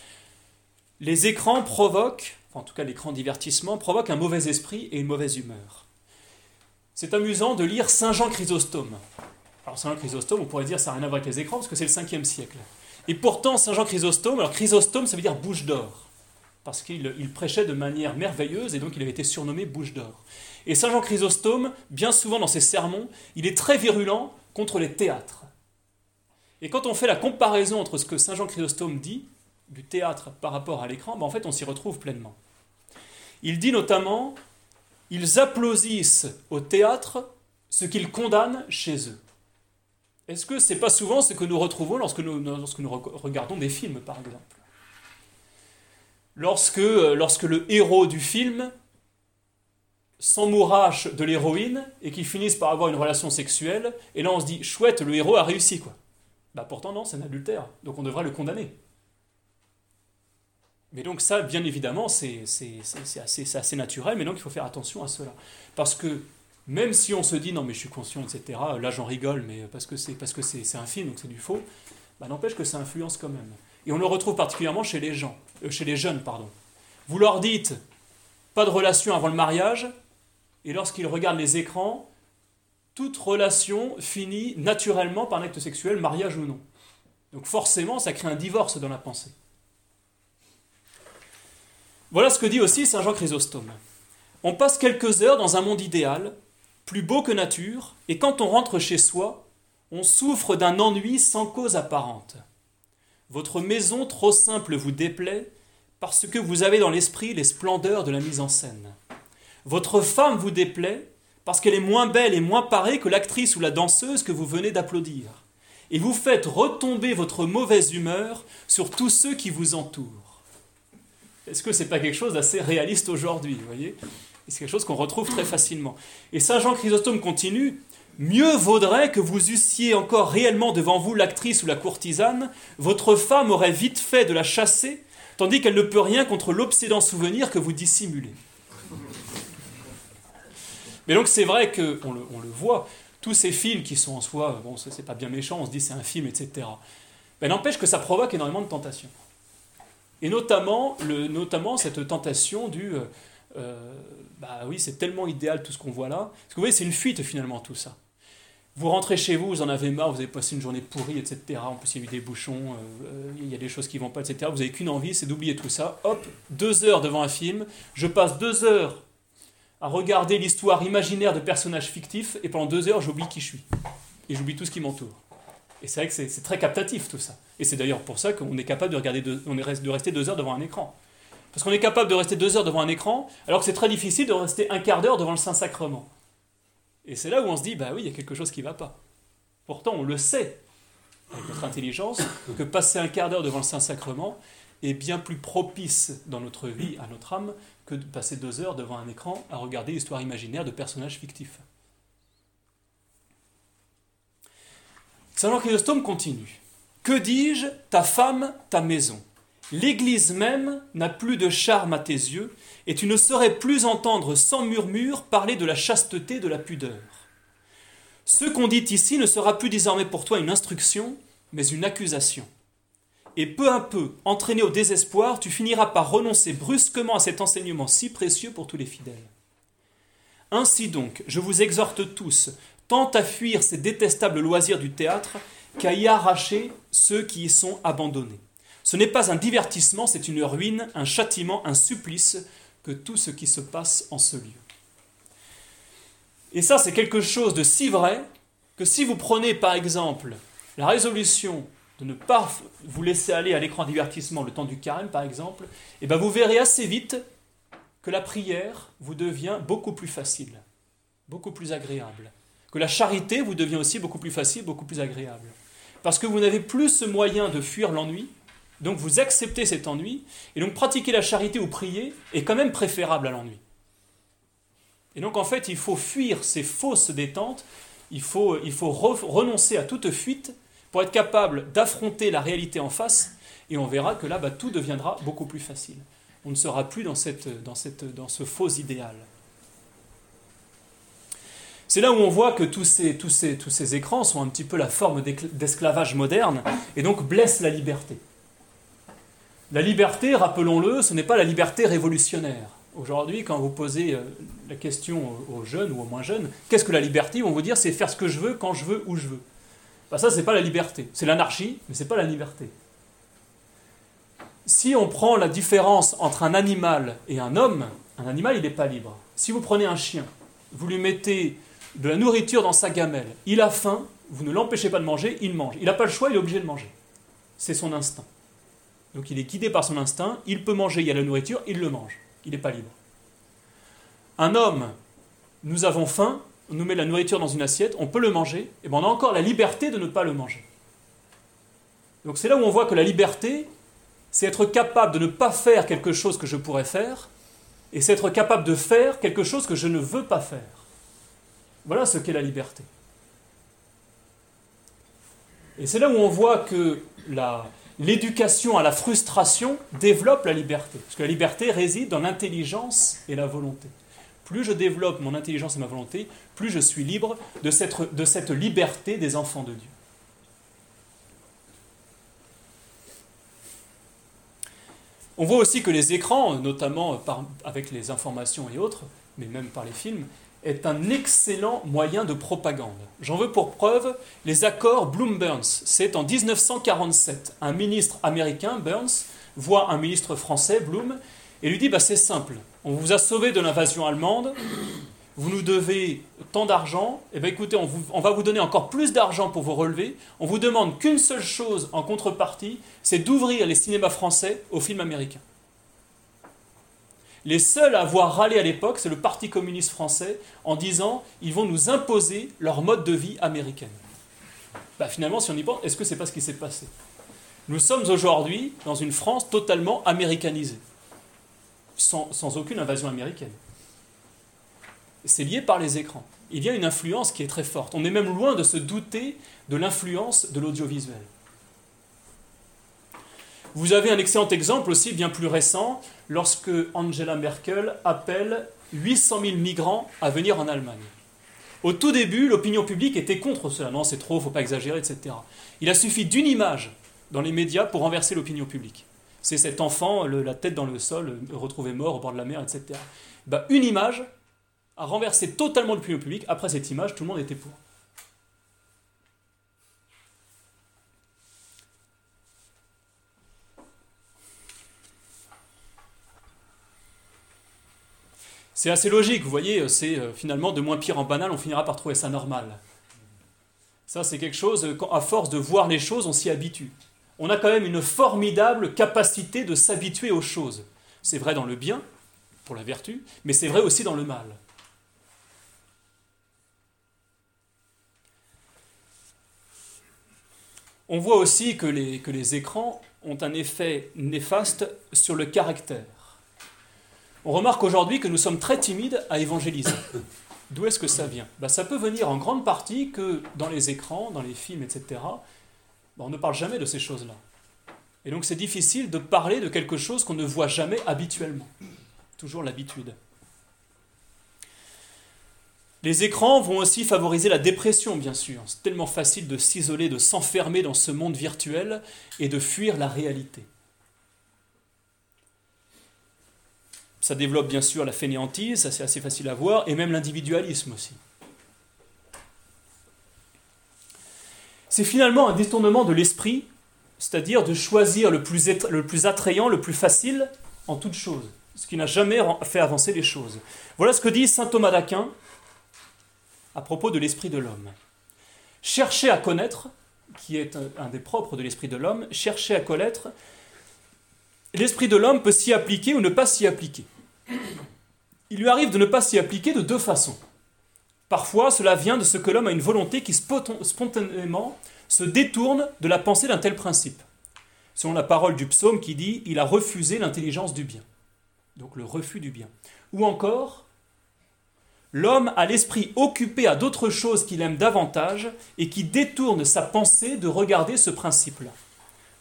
les écrans provoquent en tout cas l'écran divertissement, provoque un mauvais esprit et une mauvaise humeur. C'est amusant de lire Saint Jean Chrysostome. Alors Saint Jean Chrysostome, on pourrait dire ça n'a rien à voir avec les écrans parce que c'est le 5e siècle. Et pourtant, Saint Jean Chrysostome, alors Chrysostome ça veut dire bouche d'or, parce qu'il prêchait de manière merveilleuse et donc il avait été surnommé bouche d'or. Et Saint Jean Chrysostome, bien souvent dans ses sermons, il est très virulent contre les théâtres. Et quand on fait la comparaison entre ce que Saint Jean Chrysostome dit du théâtre par rapport à l'écran, ben en fait on s'y retrouve pleinement. Il dit notamment Ils applaudissent au théâtre ce qu'ils condamnent chez eux. Est-ce que c'est pas souvent ce que nous retrouvons lorsque nous, lorsque nous regardons des films, par exemple? Lorsque, lorsque le héros du film s'emmourache de l'héroïne et qu'ils finissent par avoir une relation sexuelle, et là on se dit chouette, le héros a réussi quoi. Bah pourtant non, c'est un adultère, donc on devrait le condamner. Mais donc ça, bien évidemment, c'est assez, assez, naturel, mais donc il faut faire attention à cela. Parce que même si on se dit non mais je suis conscient, etc., là j'en rigole, mais parce que c'est un film, donc c'est du faux, bah, n'empêche que ça influence quand même. Et on le retrouve particulièrement chez les gens, euh, chez les jeunes, pardon. Vous leur dites pas de relation avant le mariage, et lorsqu'ils regardent les écrans, toute relation finit naturellement par un acte sexuel, mariage ou non. Donc forcément, ça crée un divorce dans la pensée. Voilà ce que dit aussi Saint Jean Chrysostome. On passe quelques heures dans un monde idéal, plus beau que nature, et quand on rentre chez soi, on souffre d'un ennui sans cause apparente. Votre maison trop simple vous déplaît parce que vous avez dans l'esprit les splendeurs de la mise en scène. Votre femme vous déplaît parce qu'elle est moins belle et moins parée que l'actrice ou la danseuse que vous venez d'applaudir. Et vous faites retomber votre mauvaise humeur sur tous ceux qui vous entourent. Est-ce que ce n'est pas quelque chose d'assez réaliste aujourd'hui, voyez? C'est quelque chose qu'on retrouve très facilement. Et Saint Jean Chrysostome continue Mieux vaudrait que vous eussiez encore réellement devant vous l'actrice ou la courtisane, votre femme aurait vite fait de la chasser, tandis qu'elle ne peut rien contre l'obsédant souvenir que vous dissimulez. Mais donc c'est vrai qu'on le, on le voit, tous ces films qui sont en soi, bon, c'est pas bien méchant, on se dit c'est un film, etc. Mais n'empêche que ça provoque énormément de tentations. Et notamment cette tentation du euh, euh, bah oui, c'est tellement idéal tout ce qu'on voit là. Parce que vous voyez, c'est une fuite finalement tout ça. Vous rentrez chez vous, vous en avez marre, vous avez passé une journée pourrie, etc. En plus, il y a eu des bouchons, euh, il y a des choses qui vont pas, etc. Vous n'avez qu'une envie, c'est d'oublier tout ça. Hop, deux heures devant un film. Je passe deux heures à regarder l'histoire imaginaire de personnages fictifs, et pendant deux heures, j'oublie qui je suis. Et j'oublie tout ce qui m'entoure. Et c'est vrai que c'est très captatif tout ça. Et c'est d'ailleurs pour ça qu'on est capable de, regarder on est, de rester deux heures devant un écran. Parce qu'on est capable de rester deux heures devant un écran, alors que c'est très difficile de rester un quart d'heure devant le Saint-Sacrement. Et c'est là où on se dit, bah oui, il y a quelque chose qui ne va pas. Pourtant, on le sait, avec notre intelligence, *coughs* que passer un quart d'heure devant le Saint-Sacrement est bien plus propice dans notre vie, à notre âme, que de passer deux heures devant un écran à regarder l'histoire imaginaire de personnages fictifs. Saint Jean Chrysostome continue. Que dis-je? Ta femme, ta maison. L'Église même n'a plus de charme à tes yeux, et tu ne saurais plus entendre sans murmure parler de la chasteté, de la pudeur. Ce qu'on dit ici ne sera plus désormais pour toi une instruction, mais une accusation. Et peu à peu, entraîné au désespoir, tu finiras par renoncer brusquement à cet enseignement si précieux pour tous les fidèles. Ainsi donc, je vous exhorte tous, tant à fuir ces détestables loisirs du théâtre qu'à y arracher ceux qui y sont abandonnés. Ce n'est pas un divertissement, c'est une ruine, un châtiment, un supplice que tout ce qui se passe en ce lieu. Et ça, c'est quelque chose de si vrai que si vous prenez par exemple la résolution de ne pas vous laisser aller à l'écran divertissement le temps du carême, par exemple, et eh bien vous verrez assez vite que la prière vous devient beaucoup plus facile, beaucoup plus agréable. Que la charité vous devient aussi beaucoup plus facile, beaucoup plus agréable. Parce que vous n'avez plus ce moyen de fuir l'ennui, donc vous acceptez cet ennui, et donc pratiquer la charité ou prier est quand même préférable à l'ennui. Et donc en fait, il faut fuir ces fausses détentes, il faut, renoncer à toute fuite pour être capable d'affronter la réalité en face, et on verra que là, bah, tout deviendra beaucoup plus facile. On ne sera plus dans, ce faux idéal. C'est là où on voit que tous ces, tous, ces, tous ces écrans sont un petit peu la forme d'esclavage moderne, et donc blessent la liberté. La liberté, rappelons-le, ce n'est pas la liberté révolutionnaire. Aujourd'hui, quand vous posez euh, la question aux jeunes ou aux moins jeunes, qu'est-ce que la liberté Ils vont vous dire c'est faire ce que je veux, quand je veux, où je veux. Bah, ça, n'est pas la liberté. C'est l'anarchie, mais ce n'est pas la liberté. Si on prend la différence entre un animal et un homme, un animal, il n'est pas libre. Si vous prenez un chien, vous lui mettez de la nourriture dans sa gamelle, il a faim, vous ne l'empêchez pas de manger, il mange. Il n'a pas le choix, il est obligé de manger. C'est son instinct. Donc il est guidé par son instinct, il peut manger, il y a la nourriture, il le mange. Il n'est pas libre. Un homme, nous avons faim, on nous met la nourriture dans une assiette, on peut le manger, et bien on a encore la liberté de ne pas le manger. Donc c'est là où on voit que la liberté, c'est être capable de ne pas faire quelque chose que je pourrais faire, et c'est être capable de faire quelque chose que je ne veux pas faire. Voilà ce qu'est la liberté. Et c'est là où on voit que la, l'éducation à la frustration développe la liberté. Parce que la liberté réside dans l'intelligence et la volonté. Plus je développe mon intelligence et ma volonté, plus je suis libre de cette, liberté des enfants de Dieu. On voit aussi que les écrans, notamment avec les informations et autres, mais même par les films, est un excellent moyen de propagande. J'en veux pour preuve les accords Bloom-Burns. C'est en 1947. Un ministre américain, Burns, voit un ministre français, Bloom, et lui dit bah, C'est simple, on vous a sauvé de l'invasion allemande, vous nous devez tant d'argent, et eh bien écoutez, on, on, va vous donner encore plus d'argent pour vous relever. On vous demande qu'une seule chose en contrepartie, c'est d'ouvrir les cinémas français aux films américains. Les seuls à avoir râlé à l'époque, c'est le Parti communiste français, en disant ils vont nous imposer leur mode de vie américaine. Bah, finalement, si on y pense, est-ce que c'est pas ce qui s'est passé? Nous sommes aujourd'hui dans une France totalement américanisée, sans, sans aucune invasion américaine. C'est lié par les écrans. Il y a une influence qui est très forte. On est même loin de se douter de l'influence de l'audiovisuel. Vous avez un excellent exemple aussi, bien plus récent, lorsque Angela Merkel appelle 800 000 migrants à venir en Allemagne. Au tout début, l'opinion publique était contre cela. Non, c'est trop, faut pas exagérer, etc. Il a suffi d'une image dans les médias pour renverser l'opinion publique. C'est cet enfant, la tête dans le sol, retrouvé mort au bord de la mer, etc. Bah, une image a renversé totalement l'opinion publique. Après cette image, tout le monde était pour. C'est assez logique, vous voyez, c'est euh, finalement de moins pire en banal, on finira par trouver ça normal. Ça, c'est quelque chose, euh, à force de voir les choses, on s'y habitue. On a quand même une formidable capacité de s'habituer aux choses. C'est vrai dans le bien, pour la vertu, mais c'est vrai aussi dans le mal. On voit aussi que les, que les écrans ont un effet néfaste sur le caractère. On remarque aujourd'hui que nous sommes très timides à évangéliser. D'où est-ce que ça vient? Ben, Ça peut venir en grande partie que dans les écrans, dans les films, etc., ben, on ne parle jamais de ces choses-là. Et donc c'est difficile de parler de quelque chose qu'on ne voit jamais habituellement. Toujours l'habitude. Les écrans vont aussi favoriser la dépression, bien sûr. C'est tellement facile de s'isoler, de s'enfermer dans ce monde virtuel et de fuir la réalité. Ça développe bien sûr la fainéantise, ça c'est assez facile à voir, et même l'individualisme aussi. C'est finalement un détournement de l'esprit, c'est-à-dire de choisir le plus, le plus attrayant, le plus facile en toute chose, ce qui n'a jamais fait avancer les choses. Voilà ce que dit saint Thomas d'Aquin à propos de l'esprit de l'homme. Chercher à connaître, qui est un des propres de l'esprit de l'homme, chercher à connaître, l'esprit de l'homme peut s'y appliquer ou ne pas s'y appliquer il lui arrive de ne pas s'y appliquer de deux façons. Parfois, cela vient de ce que l'homme a une volonté qui spontanément se détourne de la pensée d'un tel principe. Selon la parole du psaume qui dit Il a refusé l'intelligence du bien. Donc le refus du bien. Ou encore, l'homme a l'esprit occupé à d'autres choses qu'il aime davantage et qui détourne sa pensée de regarder ce principe-là.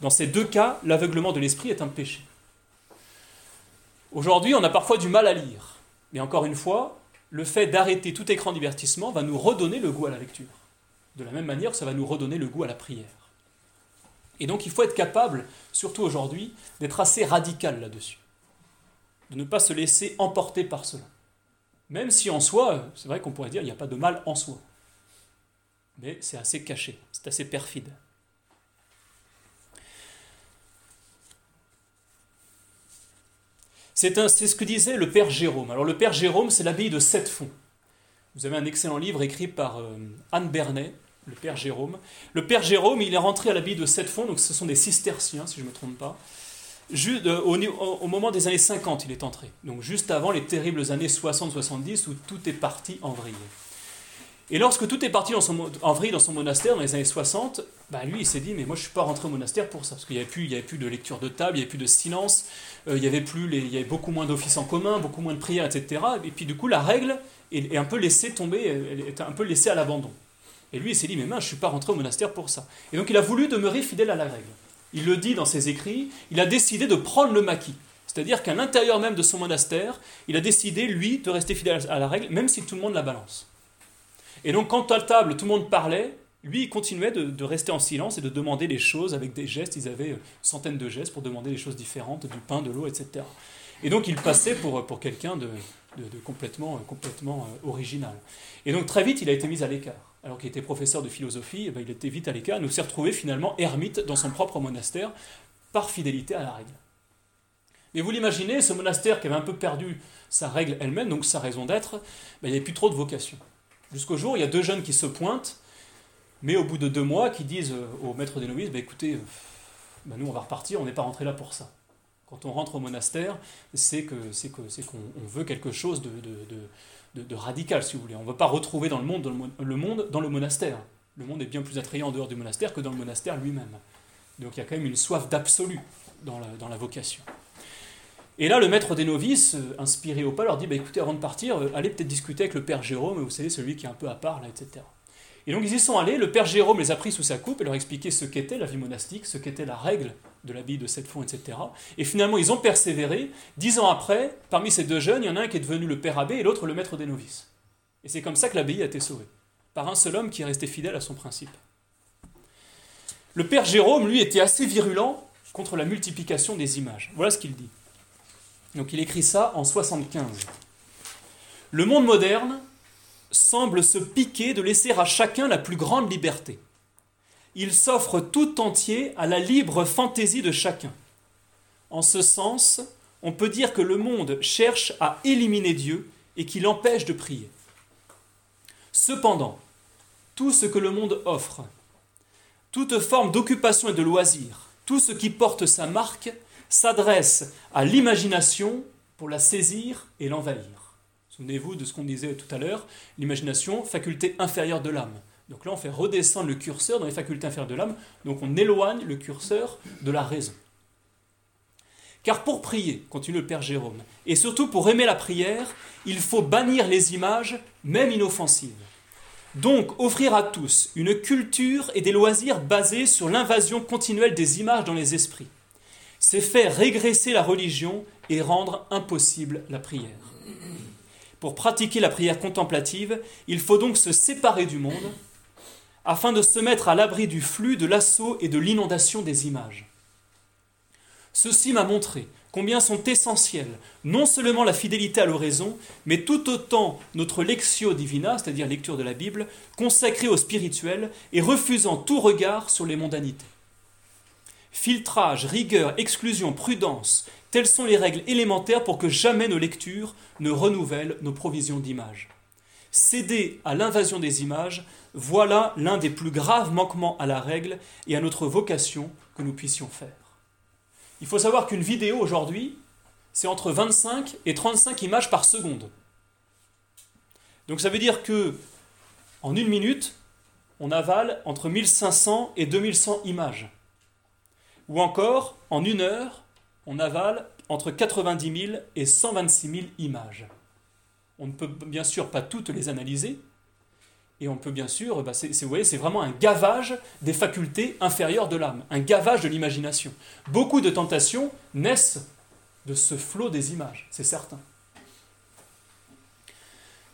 Dans ces deux cas, l'aveuglement de l'esprit est un péché. Aujourd'hui, on a parfois du mal à lire. Mais encore une fois, le fait d'arrêter tout écran divertissement va nous redonner le goût à la lecture. De la même manière ça va nous redonner le goût à la prière. Et donc il faut être capable, surtout aujourd'hui, d'être assez radical là-dessus. De ne pas se laisser emporter par cela. Même si en soi, c'est vrai qu'on pourrait dire qu'il n'y a pas de mal en soi. Mais c'est assez caché, c'est assez perfide. C'est ce que disait le père Jérôme. Alors le père Jérôme, c'est l'abbaye de Sept-Fonds. Vous avez un excellent livre écrit par euh, Anne Bernet, le père Jérôme. Le père Jérôme, il est rentré à l'abbaye de Sept-Fonds, donc ce sont des cisterciens, si je ne me trompe pas. Euh, au, au, moment des années 50, il est entré. Donc juste avant les terribles années 60-70 où tout est parti en vrille. Et lorsque tout est parti en vrille dans son monastère dans les années 60, bah lui il s'est dit mais moi je ne suis pas rentré au monastère pour ça parce qu'il n'y avait plus avait plus de lecture de table, il n'y avait plus de silence, euh, il y avait plus il y avait beaucoup moins d'offices en commun, beaucoup moins de prières, etc. Et puis du coup la règle est, un peu laissée tomber, elle est un peu laissée à l'abandon. Et lui il s'est dit mais moi je suis pas rentré au monastère pour ça. Et donc il a voulu demeurer fidèle à la règle. Il le dit dans ses écrits, il a décidé de prendre le maquis. C'est-à-dire qu'à l'intérieur même de son monastère, il a décidé, lui, de rester fidèle à la règle, même si tout le monde la balance. Et donc, quand à table, tout le monde parlait, lui, il continuait de, rester en silence et de demander les choses avec des gestes. Ils avaient une centaine de gestes pour demander des choses différentes, du pain, de l'eau, etc. Et donc, il passait pour, pour quelqu'un de, de, complètement, complètement original. Et donc très vite, il a été mis à l'écart. Alors qu'il était professeur de philosophie, eh ben, il était vite à l'écart, il s'est retrouvé finalement ermite dans son propre monastère par fidélité à la règle. Mais vous l'imaginez, ce monastère qui avait un peu perdu sa règle elle-même, donc sa raison d'être, ben, il n'y avait plus trop de vocation. Jusqu'au jour, il y a deux jeunes qui se pointent, mais au bout de deux mois, qui disent au maître des novices, ben, écoutez, ben, nous on va repartir, on n'est pas rentré là pour ça. Quand on rentre au monastère, c'est que c'est qu'on veut quelque chose de, radical, si vous voulez. On ne veut pas retrouver dans le monde, dans le monastère. Le monde est bien plus attrayant en dehors du monastère que dans le monastère lui-même. Donc il y a quand même une soif d'absolu dans la, vocation. Et là, le maître des novices, euh, inspiré au pas, leur dit bah, écoutez, avant de partir, euh, allez peut-être discuter avec le père Jérôme, vous savez, celui qui est un peu à part, là, etc. Et donc ils y sont allés, le père Jérôme les a pris sous sa coupe et leur expliqué ce qu'était la vie monastique, ce qu'était la règle de la vie de cette fond, etc. Et finalement, ils ont persévéré. Dix ans après, parmi ces deux jeunes, il y en a un qui est devenu le père abbé et l'autre le maître des novices. Et c'est comme ça que l'abbaye a été sauvée, par un seul homme qui est resté fidèle à son principe. Le père Jérôme, lui, était assez virulent contre la multiplication des images. Voilà ce qu'il dit. Donc il écrit ça en 75. Le monde moderne semble se piquer de laisser à chacun la plus grande liberté. Il s'offre tout entier à la libre fantaisie de chacun. En ce sens, on peut dire que le monde cherche à éliminer Dieu et qu'il empêche de prier. Cependant, tout ce que le monde offre, toute forme d'occupation et de loisir, tout ce qui porte sa marque, s'adresse à l'imagination pour la saisir et l'envahir. Souvenez-vous de ce qu'on disait tout à l'heure, l'imagination, faculté inférieure de l'âme. Donc là, on fait redescendre le curseur dans les facultés inférieures de l'âme, donc on éloigne le curseur de la raison. Car pour prier, continue le Père Jérôme, et surtout pour aimer la prière, il faut bannir les images, même inoffensives. Donc offrir à tous une culture et des loisirs basés sur l'invasion continuelle des images dans les esprits. C'est faire régresser la religion et rendre impossible la prière. Pour pratiquer la prière contemplative, il faut donc se séparer du monde afin de se mettre à l'abri du flux, de l'assaut et de l'inondation des images. Ceci m'a montré combien sont essentielles non seulement la fidélité à l'oraison, mais tout autant notre lectio divina, c'est-à-dire lecture de la Bible, consacrée au spirituel et refusant tout regard sur les mondanités. Filtrage, rigueur, exclusion, prudence, Telles sont les règles élémentaires pour que jamais nos lectures ne renouvellent nos provisions d'images. Céder à l'invasion des images, voilà l'un des plus graves manquements à la règle et à notre vocation que nous puissions faire. Il faut savoir qu'une vidéo aujourd'hui, c'est entre 25 et 35 images par seconde. Donc ça veut dire que en une minute, on avale entre 1500 et 2100 images. Ou encore, en une heure, on avale entre 90 000 et 126 000 images. On ne peut bien sûr pas toutes les analyser, et on peut bien sûr, bah, c'est, vous voyez, c'est vraiment un gavage des facultés inférieures de l'âme, un gavage de l'imagination. Beaucoup de tentations naissent de ce flot des images, c'est certain.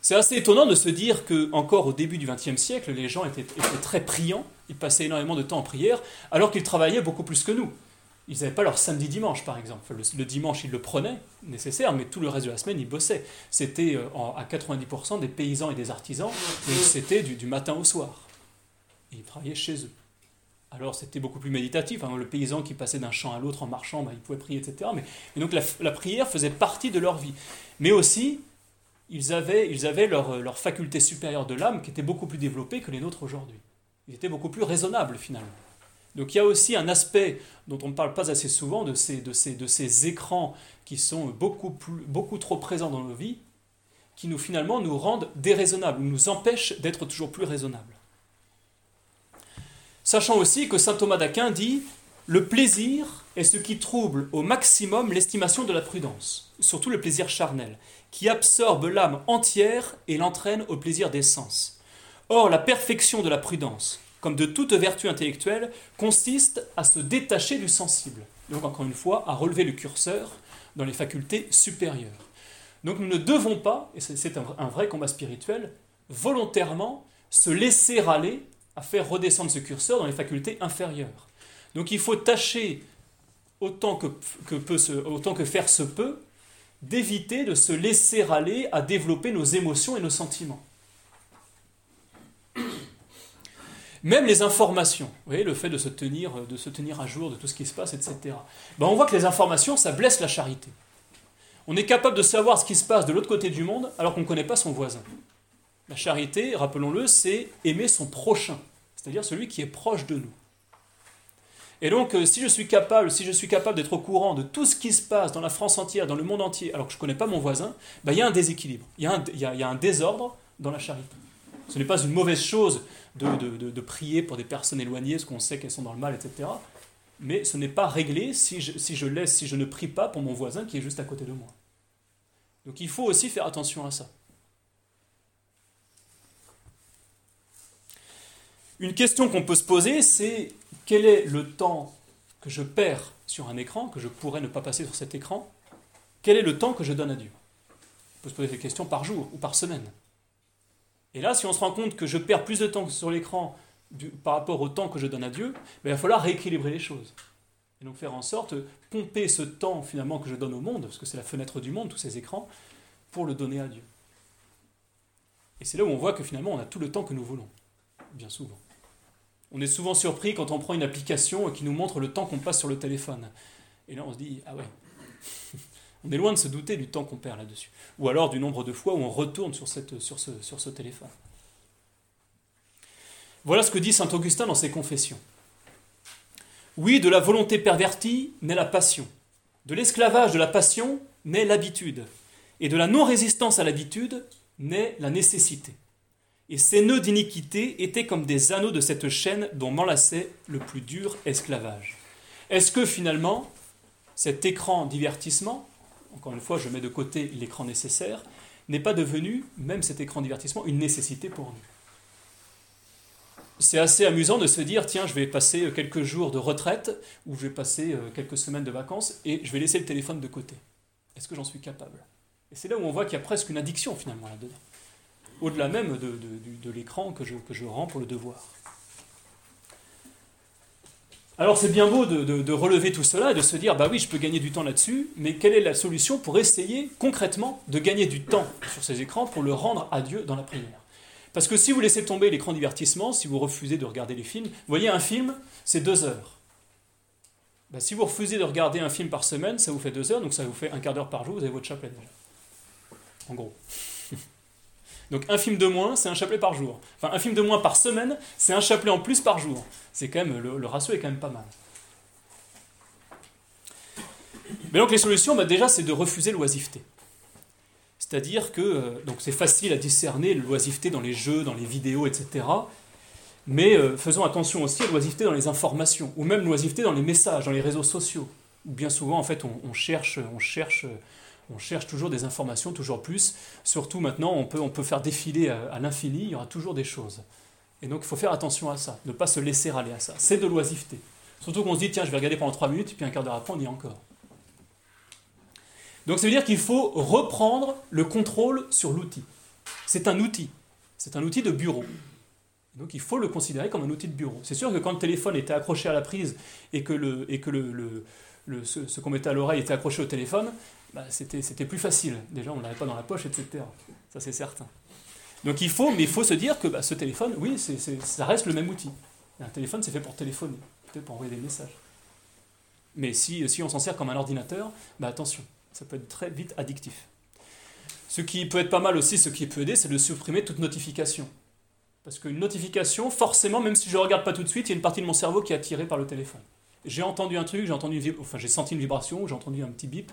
C'est assez étonnant de se dire que, encore au début du XXe siècle, les gens étaient, étaient très priants, ils passaient énormément de temps en prière, alors qu'ils travaillaient beaucoup plus que nous ils n'avaient pas leur samedi-dimanche, par exemple. Le, dimanche, ils le prenaient, nécessaire, mais tout le reste de la semaine, ils bossaient. C'était euh, à 90% des paysans et des artisans, donc c'était du, matin au soir. ils travaillaient chez eux. Alors c'était beaucoup plus méditatif. Hein. Le paysan qui passait d'un champ à l'autre en marchant, bah, il pouvait prier, etc. Mais, et donc la, prière faisait partie de leur vie. Mais aussi, ils avaient, leur, leur faculté supérieure de l'âme qui était beaucoup plus développée que les nôtres aujourd'hui. Ils étaient beaucoup plus raisonnables finalement. Donc il y a aussi un aspect dont on ne parle pas assez souvent de ces, écrans qui sont beaucoup, beaucoup trop présents dans nos vies, qui nous finalement nous rendent déraisonnables, nous empêchent d'être toujours plus raisonnables. Sachant aussi que saint Thomas d'Aquin dit Le plaisir est ce qui trouble au maximum l'estimation de la prudence, surtout le plaisir charnel, qui absorbe l'âme entière et l'entraîne au plaisir des sens. Or, la perfection de la prudence, comme de toute vertu intellectuelle, consiste à se détacher du sensible. Donc encore une fois, à relever le curseur dans les facultés supérieures. Donc nous ne devons pas, et c'est un vrai combat spirituel, volontairement se laisser aller à faire redescendre ce curseur dans les facultés inférieures. Donc il faut tâcher autant que, faire se peut d'éviter de se laisser aller à développer nos émotions et nos sentiments. Même les informations, vous voyez, le fait de se tenir, de se tenir à jour de tout ce qui se passe, etc. Ben on voit que les informations, ça blesse la charité. On est capable de savoir ce qui se passe de l'autre côté du monde alors qu'on ne connaît pas son voisin. La charité, rappelons-le, c'est aimer son prochain, c'est-à-dire celui qui est proche de nous. Et donc, euh, si je suis capable, si je suis capable d'être au courant de tout ce qui se passe dans la France entière, dans le monde entier, alors que je ne connais pas mon voisin, ben, il y a un déséquilibre, il y, a un désordre dans la charité. Ce n'est pas une mauvaise chose de, prier pour des personnes éloignées, parce qu'on sait qu'elles sont dans le mal, etc. Mais ce n'est pas réglé si je, si je laisse, si je ne prie pas pour mon voisin qui est juste à côté de moi. Donc il faut aussi faire attention à ça. Une question qu'on peut se poser, c'est quel est le temps que je perds sur un écran, que je pourrais ne pas passer sur cet écran? Quel est le temps que je donne à Dieu? On peut se poser cette question par jour ou par semaine. Et là, si on se rend compte que je perds plus de temps sur l'écran par rapport au temps que je donne à Dieu, ben, il va falloir rééquilibrer les choses. Et donc faire en sorte, de pomper ce temps finalement que je donne au monde, parce que c'est la fenêtre du monde, tous ces écrans, pour le donner à Dieu. Et c'est là où on voit que finalement on a tout le temps que nous voulons, bien souvent. On est souvent surpris quand on prend une application qui nous montre le temps qu'on passe sur le téléphone. Et là on se dit, ah ouais, on est loin de se douter du temps qu'on perd là-dessus. Ou alors du nombre de fois où on retourne sur, cette, sur, ce, ce téléphone. Voilà ce que dit Saint Augustin dans ses confessions. Oui, de la volonté pervertie naît la passion. De l'esclavage de la passion naît l'habitude. Et de la non-résistance à l'habitude naît la nécessité. Et ces nœuds d'iniquité étaient comme des anneaux de cette chaîne dont m'enlaçait le plus dur esclavage. Est-ce que finalement, cet écran divertissement encore une fois, je mets de côté l'écran nécessaire, n'est pas devenu, même cet écran divertissement, une nécessité pour nous. C'est assez amusant de se dire, tiens, je vais passer quelques jours de retraite, ou je vais passer euh, quelques semaines de vacances, et je vais laisser le téléphone de côté. Est-ce que j'en suis capable? Et c'est là où on voit qu'il y a presque une addiction finalement là-dedans, au-delà même de, l'écran que je rends pour le devoir. Alors c'est bien beau de, relever tout cela et de se dire, bah oui, je peux gagner du temps là-dessus, mais quelle est la solution pour essayer concrètement de gagner du temps sur ces écrans pour le rendre à Dieu dans la prière? Parce que si vous laissez tomber l'écran divertissement, si vous refusez de regarder les films, vous voyez un film, c'est deux heures. Bah, si vous refusez de regarder un film par semaine, ça vous fait deux heures, donc ça vous fait un quart d'heure par jour, vous avez votre chapelet déjà. En gros. Donc un film de moins, c'est un chapelet par jour. Enfin, un film de moins par semaine, c'est un chapelet en plus par jour. C'est quand même le, ratio est quand même pas mal. Mais donc les solutions, bah, déjà, c'est de refuser l'oisiveté. C'est-à-dire que euh, donc c'est facile à discerner l'oisiveté dans les jeux, dans les vidéos, etc. Mais euh, faisons attention aussi à l'oisiveté dans les informations, ou même l'oisiveté dans les messages, dans les réseaux sociaux. Bien souvent, en fait, on, cherche, on cherche on cherche toujours des informations, toujours plus. Surtout maintenant, on peut, faire défiler à, l'infini, il y aura toujours des choses. Et donc il faut faire attention à ça, ne pas se laisser aller à ça. C'est de l'oisiveté. Surtout qu'on se dit, tiens, je vais regarder pendant 3 minutes, puis un quart d'heure après, on y est encore. Donc ça veut dire qu'il faut reprendre le contrôle sur l'outil. C'est un outil. C'est un outil de bureau. Donc il faut le considérer comme un outil de bureau. C'est sûr que quand le téléphone était accroché à la prise et que, ce qu'on mettait à l'oreille était accroché au téléphone, bah, c'était plus facile. Déjà, on ne l'avait pas dans la poche, etc. Ça, c'est certain. Donc il faut, mais il faut se dire que bah, ce téléphone, oui, ça reste le même outil. un téléphone, c'est fait pour téléphoner, peut-être pour envoyer des messages. Mais si, si on s'en sert comme un ordinateur, bah, attention, ça peut être très vite addictif. Ce qui peut être pas mal aussi, ce qui peut aider, c'est de supprimer toute notification. Parce qu'une notification, forcément, même si je ne regarde pas tout de suite, il y a une partie de mon cerveau qui est attirée par le téléphone. J'ai entendu un truc, j'ai entendu enfin j'ai senti une vibration, j'ai entendu un petit bip,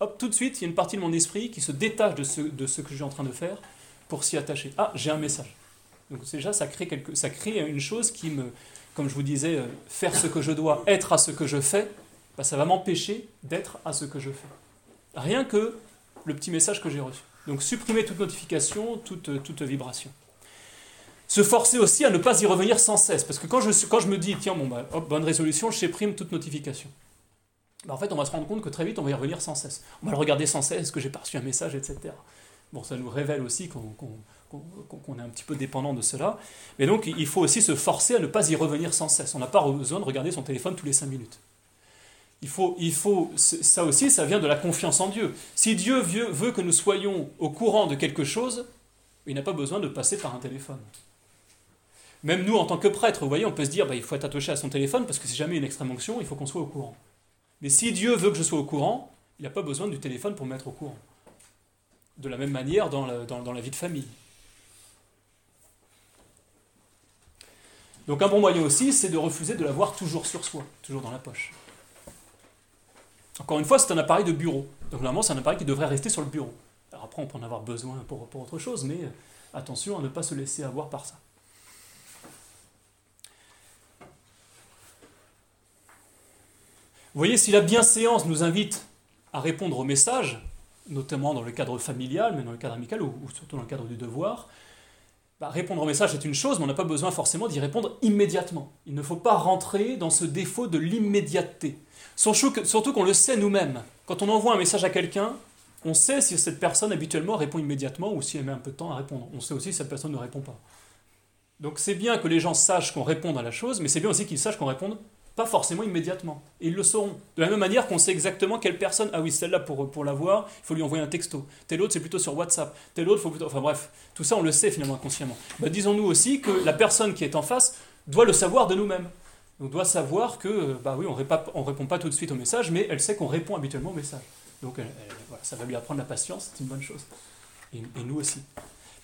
hop, tout de suite, il y a une partie de mon esprit qui se détache de ce, que je suis en train de faire pour s'y attacher. Ah, j'ai un message. Donc déjà, ça crée, une chose qui me, comme je vous disais, euh, faire ce que je dois, être à ce que je fais, bah, ça va m'empêcher d'être à ce que je fais. Rien que le petit message que j'ai reçu. Donc supprimer toute notification, toute, toute vibration. Se forcer aussi à ne pas y revenir sans cesse. Parce que quand je, quand je me dis, tiens, bon, bah, bonne résolution, je supprime toute notification. Bah, en fait, on va se rendre compte que très vite, on va y revenir sans cesse. On va le regarder sans cesse, que j'ai reçu un message, etc. Bon, ça nous révèle aussi qu'on est un petit peu dépendant de cela. Mais donc, il faut aussi se forcer à ne pas y revenir sans cesse. On n'a pas besoin de regarder son téléphone tous les 5 minutes. Il faut, il faut, ça aussi, ça vient de la confiance en Dieu. Si Dieu veut que nous soyons au courant de quelque chose, il n'a pas besoin de passer par un téléphone. Même nous, en tant que prêtres, vous voyez, on peut se dire, bah, il faut être attaché à son téléphone parce que si jamais une extrême onction, il faut qu'on soit au courant. Mais si Dieu veut que je sois au courant, il n'a pas besoin du téléphone pour me mettre au courant. De la même manière dans la vie de famille. Donc un bon moyen aussi, c'est de refuser de l'avoir toujours sur soi, toujours dans la poche. Encore une fois, c'est un appareil de bureau. Donc normalement, c'est un appareil qui devrait rester sur le bureau. Alors après, on peut en avoir besoin pour, pour autre chose, mais attention à ne pas se laisser avoir par ça. Vous voyez, si la bienséance nous invite à répondre aux messages, notamment dans le cadre familial, mais dans le cadre amical ou surtout dans le cadre du devoir, bah, répondre au message est une chose, mais on n'a pas besoin forcément d'y répondre immédiatement. Il ne faut pas rentrer dans ce défaut de l'immédiateté. Surtout qu'on le sait nous-mêmes. Quand on envoie un message à quelqu'un, on sait si cette personne habituellement répond immédiatement ou si elle met un peu de temps à répondre. On sait aussi si cette personne ne répond pas. Donc c'est bien que les gens sachent qu'on réponde à la chose, mais c'est bien aussi qu'ils sachent qu'on réponde pas forcément immédiatement. Et ils le sauront. De la même manière qu'on sait exactement quelle personne, ah oui, celle-là, pour, pour la voir, il faut lui envoyer un texto. Tel autre, c'est plutôt sur WhatsApp. Tel autre, faut plutôt... Enfin bref, tout ça, on le sait finalement inconsciemment. Bah, disons-nous aussi que la personne qui est en face doit le savoir de nous-mêmes. On doit savoir que, bah oui, on ne répond pas tout de suite au message, mais elle sait qu'on répond habituellement au message. Donc ça va lui apprendre la patience, c'est une bonne chose. Et, nous aussi.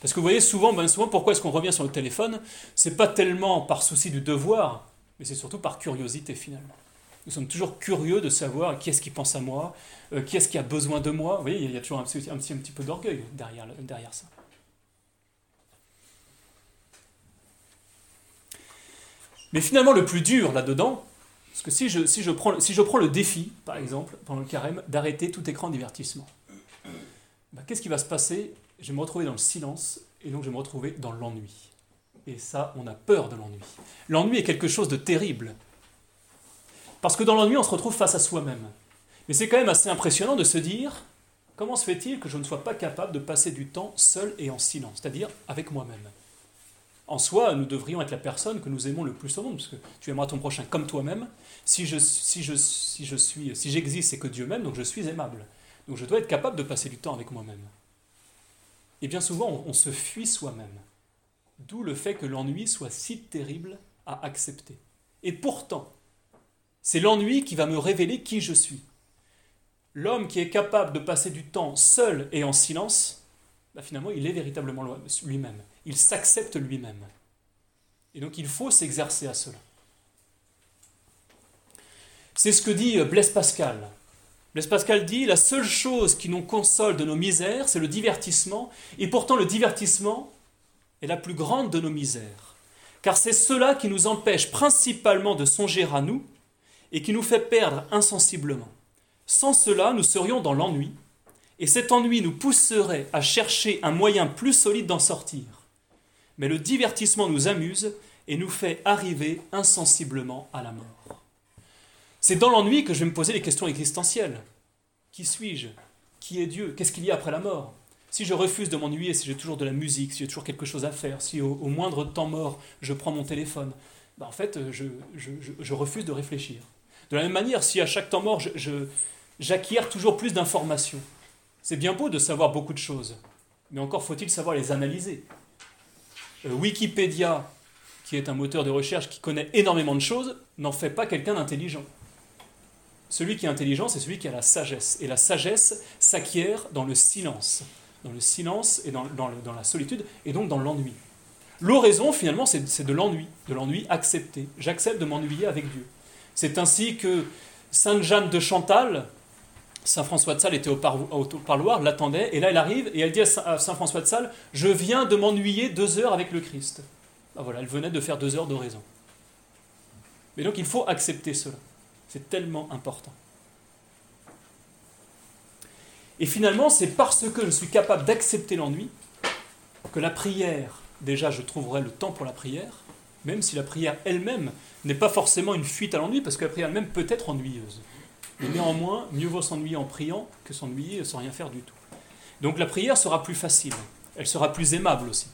Parce que vous voyez, souvent, ben souvent pourquoi est-ce qu'on revient sur le téléphone? C'est pas tellement par souci du devoir, mais c'est surtout par curiosité finalement. Nous sommes toujours curieux de savoir qui est-ce qui pense à moi, euh, qui est-ce qui a besoin de moi. Vous voyez, il y a toujours un petit, un petit, un petit peu d'orgueil derrière, derrière ça. Mais finalement, le plus dur là-dedans, parce que si je, si, je prends, si je prends le défi, par exemple, pendant le carême, d'arrêter tout écran divertissement, bah, qu'est-ce qui va se passer? Je vais me retrouver dans le silence et donc je vais me retrouver dans l'ennui. Et ça, on a peur de l'ennui. L'ennui est quelque chose de terrible. Parce que dans l'ennui, on se retrouve face à soi-même. Mais c'est quand même assez impressionnant de se dire, comment se fait-il que je ne sois pas capable de passer du temps seul et en silence, c'est-à-dire avec moi-même? En soi, nous devrions être la personne que nous aimons le plus au monde, parce que tu aimeras ton prochain comme toi-même. Si je, suis, si j'existe, c'est que Dieu m'aime, donc je suis aimable. Donc je dois être capable de passer du temps avec moi-même. Et bien souvent, on se fuit soi-même. D'où le fait que l'ennui soit si terrible à accepter. Et pourtant, c'est l'ennui qui va me révéler qui je suis. L'homme qui est capable de passer du temps seul et en silence, bah, finalement, il est véritablement lui-même. Il s'accepte lui-même. Et donc, il faut s'exercer à cela. C'est ce que dit Blaise Pascal. Blaise Pascal dit La seule chose qui nous console de nos misères, c'est le divertissement. Et pourtant, le divertissement, est la plus grande de nos misères, car c'est cela qui nous empêche principalement de songer à nous et qui nous fait perdre insensiblement. Sans cela, nous serions dans l'ennui, et cet ennui nous pousserait à chercher un moyen plus solide d'en sortir. Mais le divertissement nous amuse et nous fait arriver insensiblement à la mort. C'est dans l'ennui que je vais me poser les questions existentielles. Qui suis-je? Qui est Dieu? Qu'est-ce qu'il y a après la mort? Si je refuse de m'ennuyer, si j'ai toujours de la musique, si j'ai toujours quelque chose à faire, si au, moindre temps mort je prends mon téléphone, ben en fait, je, je, refuse de réfléchir. De la même manière, si à chaque temps mort, j'acquiers toujours plus d'informations, c'est bien beau de savoir beaucoup de choses, mais encore faut-il savoir les analyser. Euh, Wikipédia, qui est un moteur de recherche qui connaît énormément de choses, n'en fait pas quelqu'un d'intelligent. Celui qui est intelligent, c'est celui qui a la sagesse. Et la sagesse s'acquiert dans le silence dans le silence et dans, la solitude, et donc dans l'ennui. L'oraison, finalement, c'est de l'ennui, de l'ennui accepté. J'accepte de m'ennuyer avec Dieu. C'est ainsi que Sainte Jeanne de Chantal, Saint François de Sales était au, parloir, l'attendait, et là elle arrive et elle dit à Saint François de Sales Je viens de m'ennuyer deux heures avec le Christ. Ben voilà, elle venait de faire deux heures d'oraison. Mais donc il faut accepter cela. C'est tellement important. Et finalement, c'est parce que je suis capable d'accepter l'ennui que la prière, déjà je trouverai le temps pour la prière, même si la prière elle-même n'est pas forcément une fuite à l'ennui, parce que la prière elle-même peut être ennuyeuse. Mais néanmoins, mieux vaut s'ennuyer en priant que s'ennuyer sans rien faire du tout. Donc la prière sera plus facile, elle sera plus aimable aussi.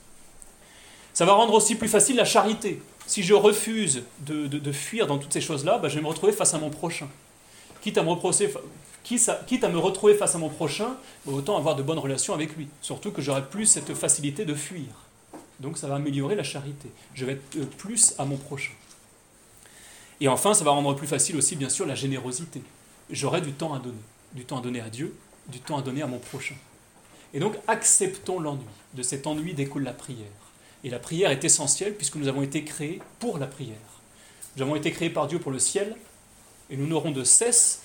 Ça va rendre aussi plus facile la charité. Si je refuse de, fuir dans toutes ces choses-là, bah, je vais me retrouver face à mon prochain. quitte à me reprocher, quitte à me retrouver face à mon prochain, autant avoir de bonnes relations avec lui. Surtout que j'aurai plus cette facilité de fuir. Donc ça va améliorer la charité. Je vais être euh, plus à mon prochain. Et enfin, ça va rendre plus facile aussi, bien sûr, la générosité. J'aurai du temps à donner. Du temps à donner à Dieu, du temps à donner à mon prochain. Et donc, acceptons l'ennui. De cet ennui découle la prière. Et la prière est essentielle puisque nous avons été créés pour la prière. Nous avons été créés par Dieu pour le ciel, et nous n'aurons de cesse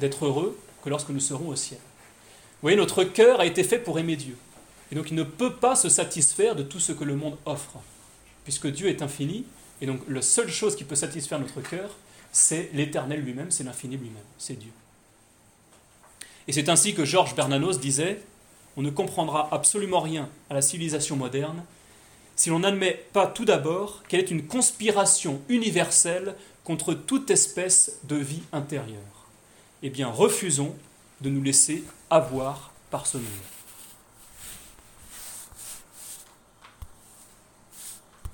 d'être heureux que lorsque nous serons au ciel. Vous voyez, notre cœur a été fait pour aimer Dieu. Et donc il ne peut pas se satisfaire de tout ce que le monde offre. Puisque Dieu est infini, et donc la seule chose qui peut satisfaire notre cœur, c'est l'éternel lui-même, c'est l'infini lui-même, c'est Dieu. Et c'est ainsi que Georges Bernanos disait On ne comprendra absolument rien à la civilisation moderne si l'on n'admet pas tout d'abord qu'elle est une conspiration universelle contre toute espèce de vie intérieure. Eh bien, refusons de nous laisser avoir par ce monde.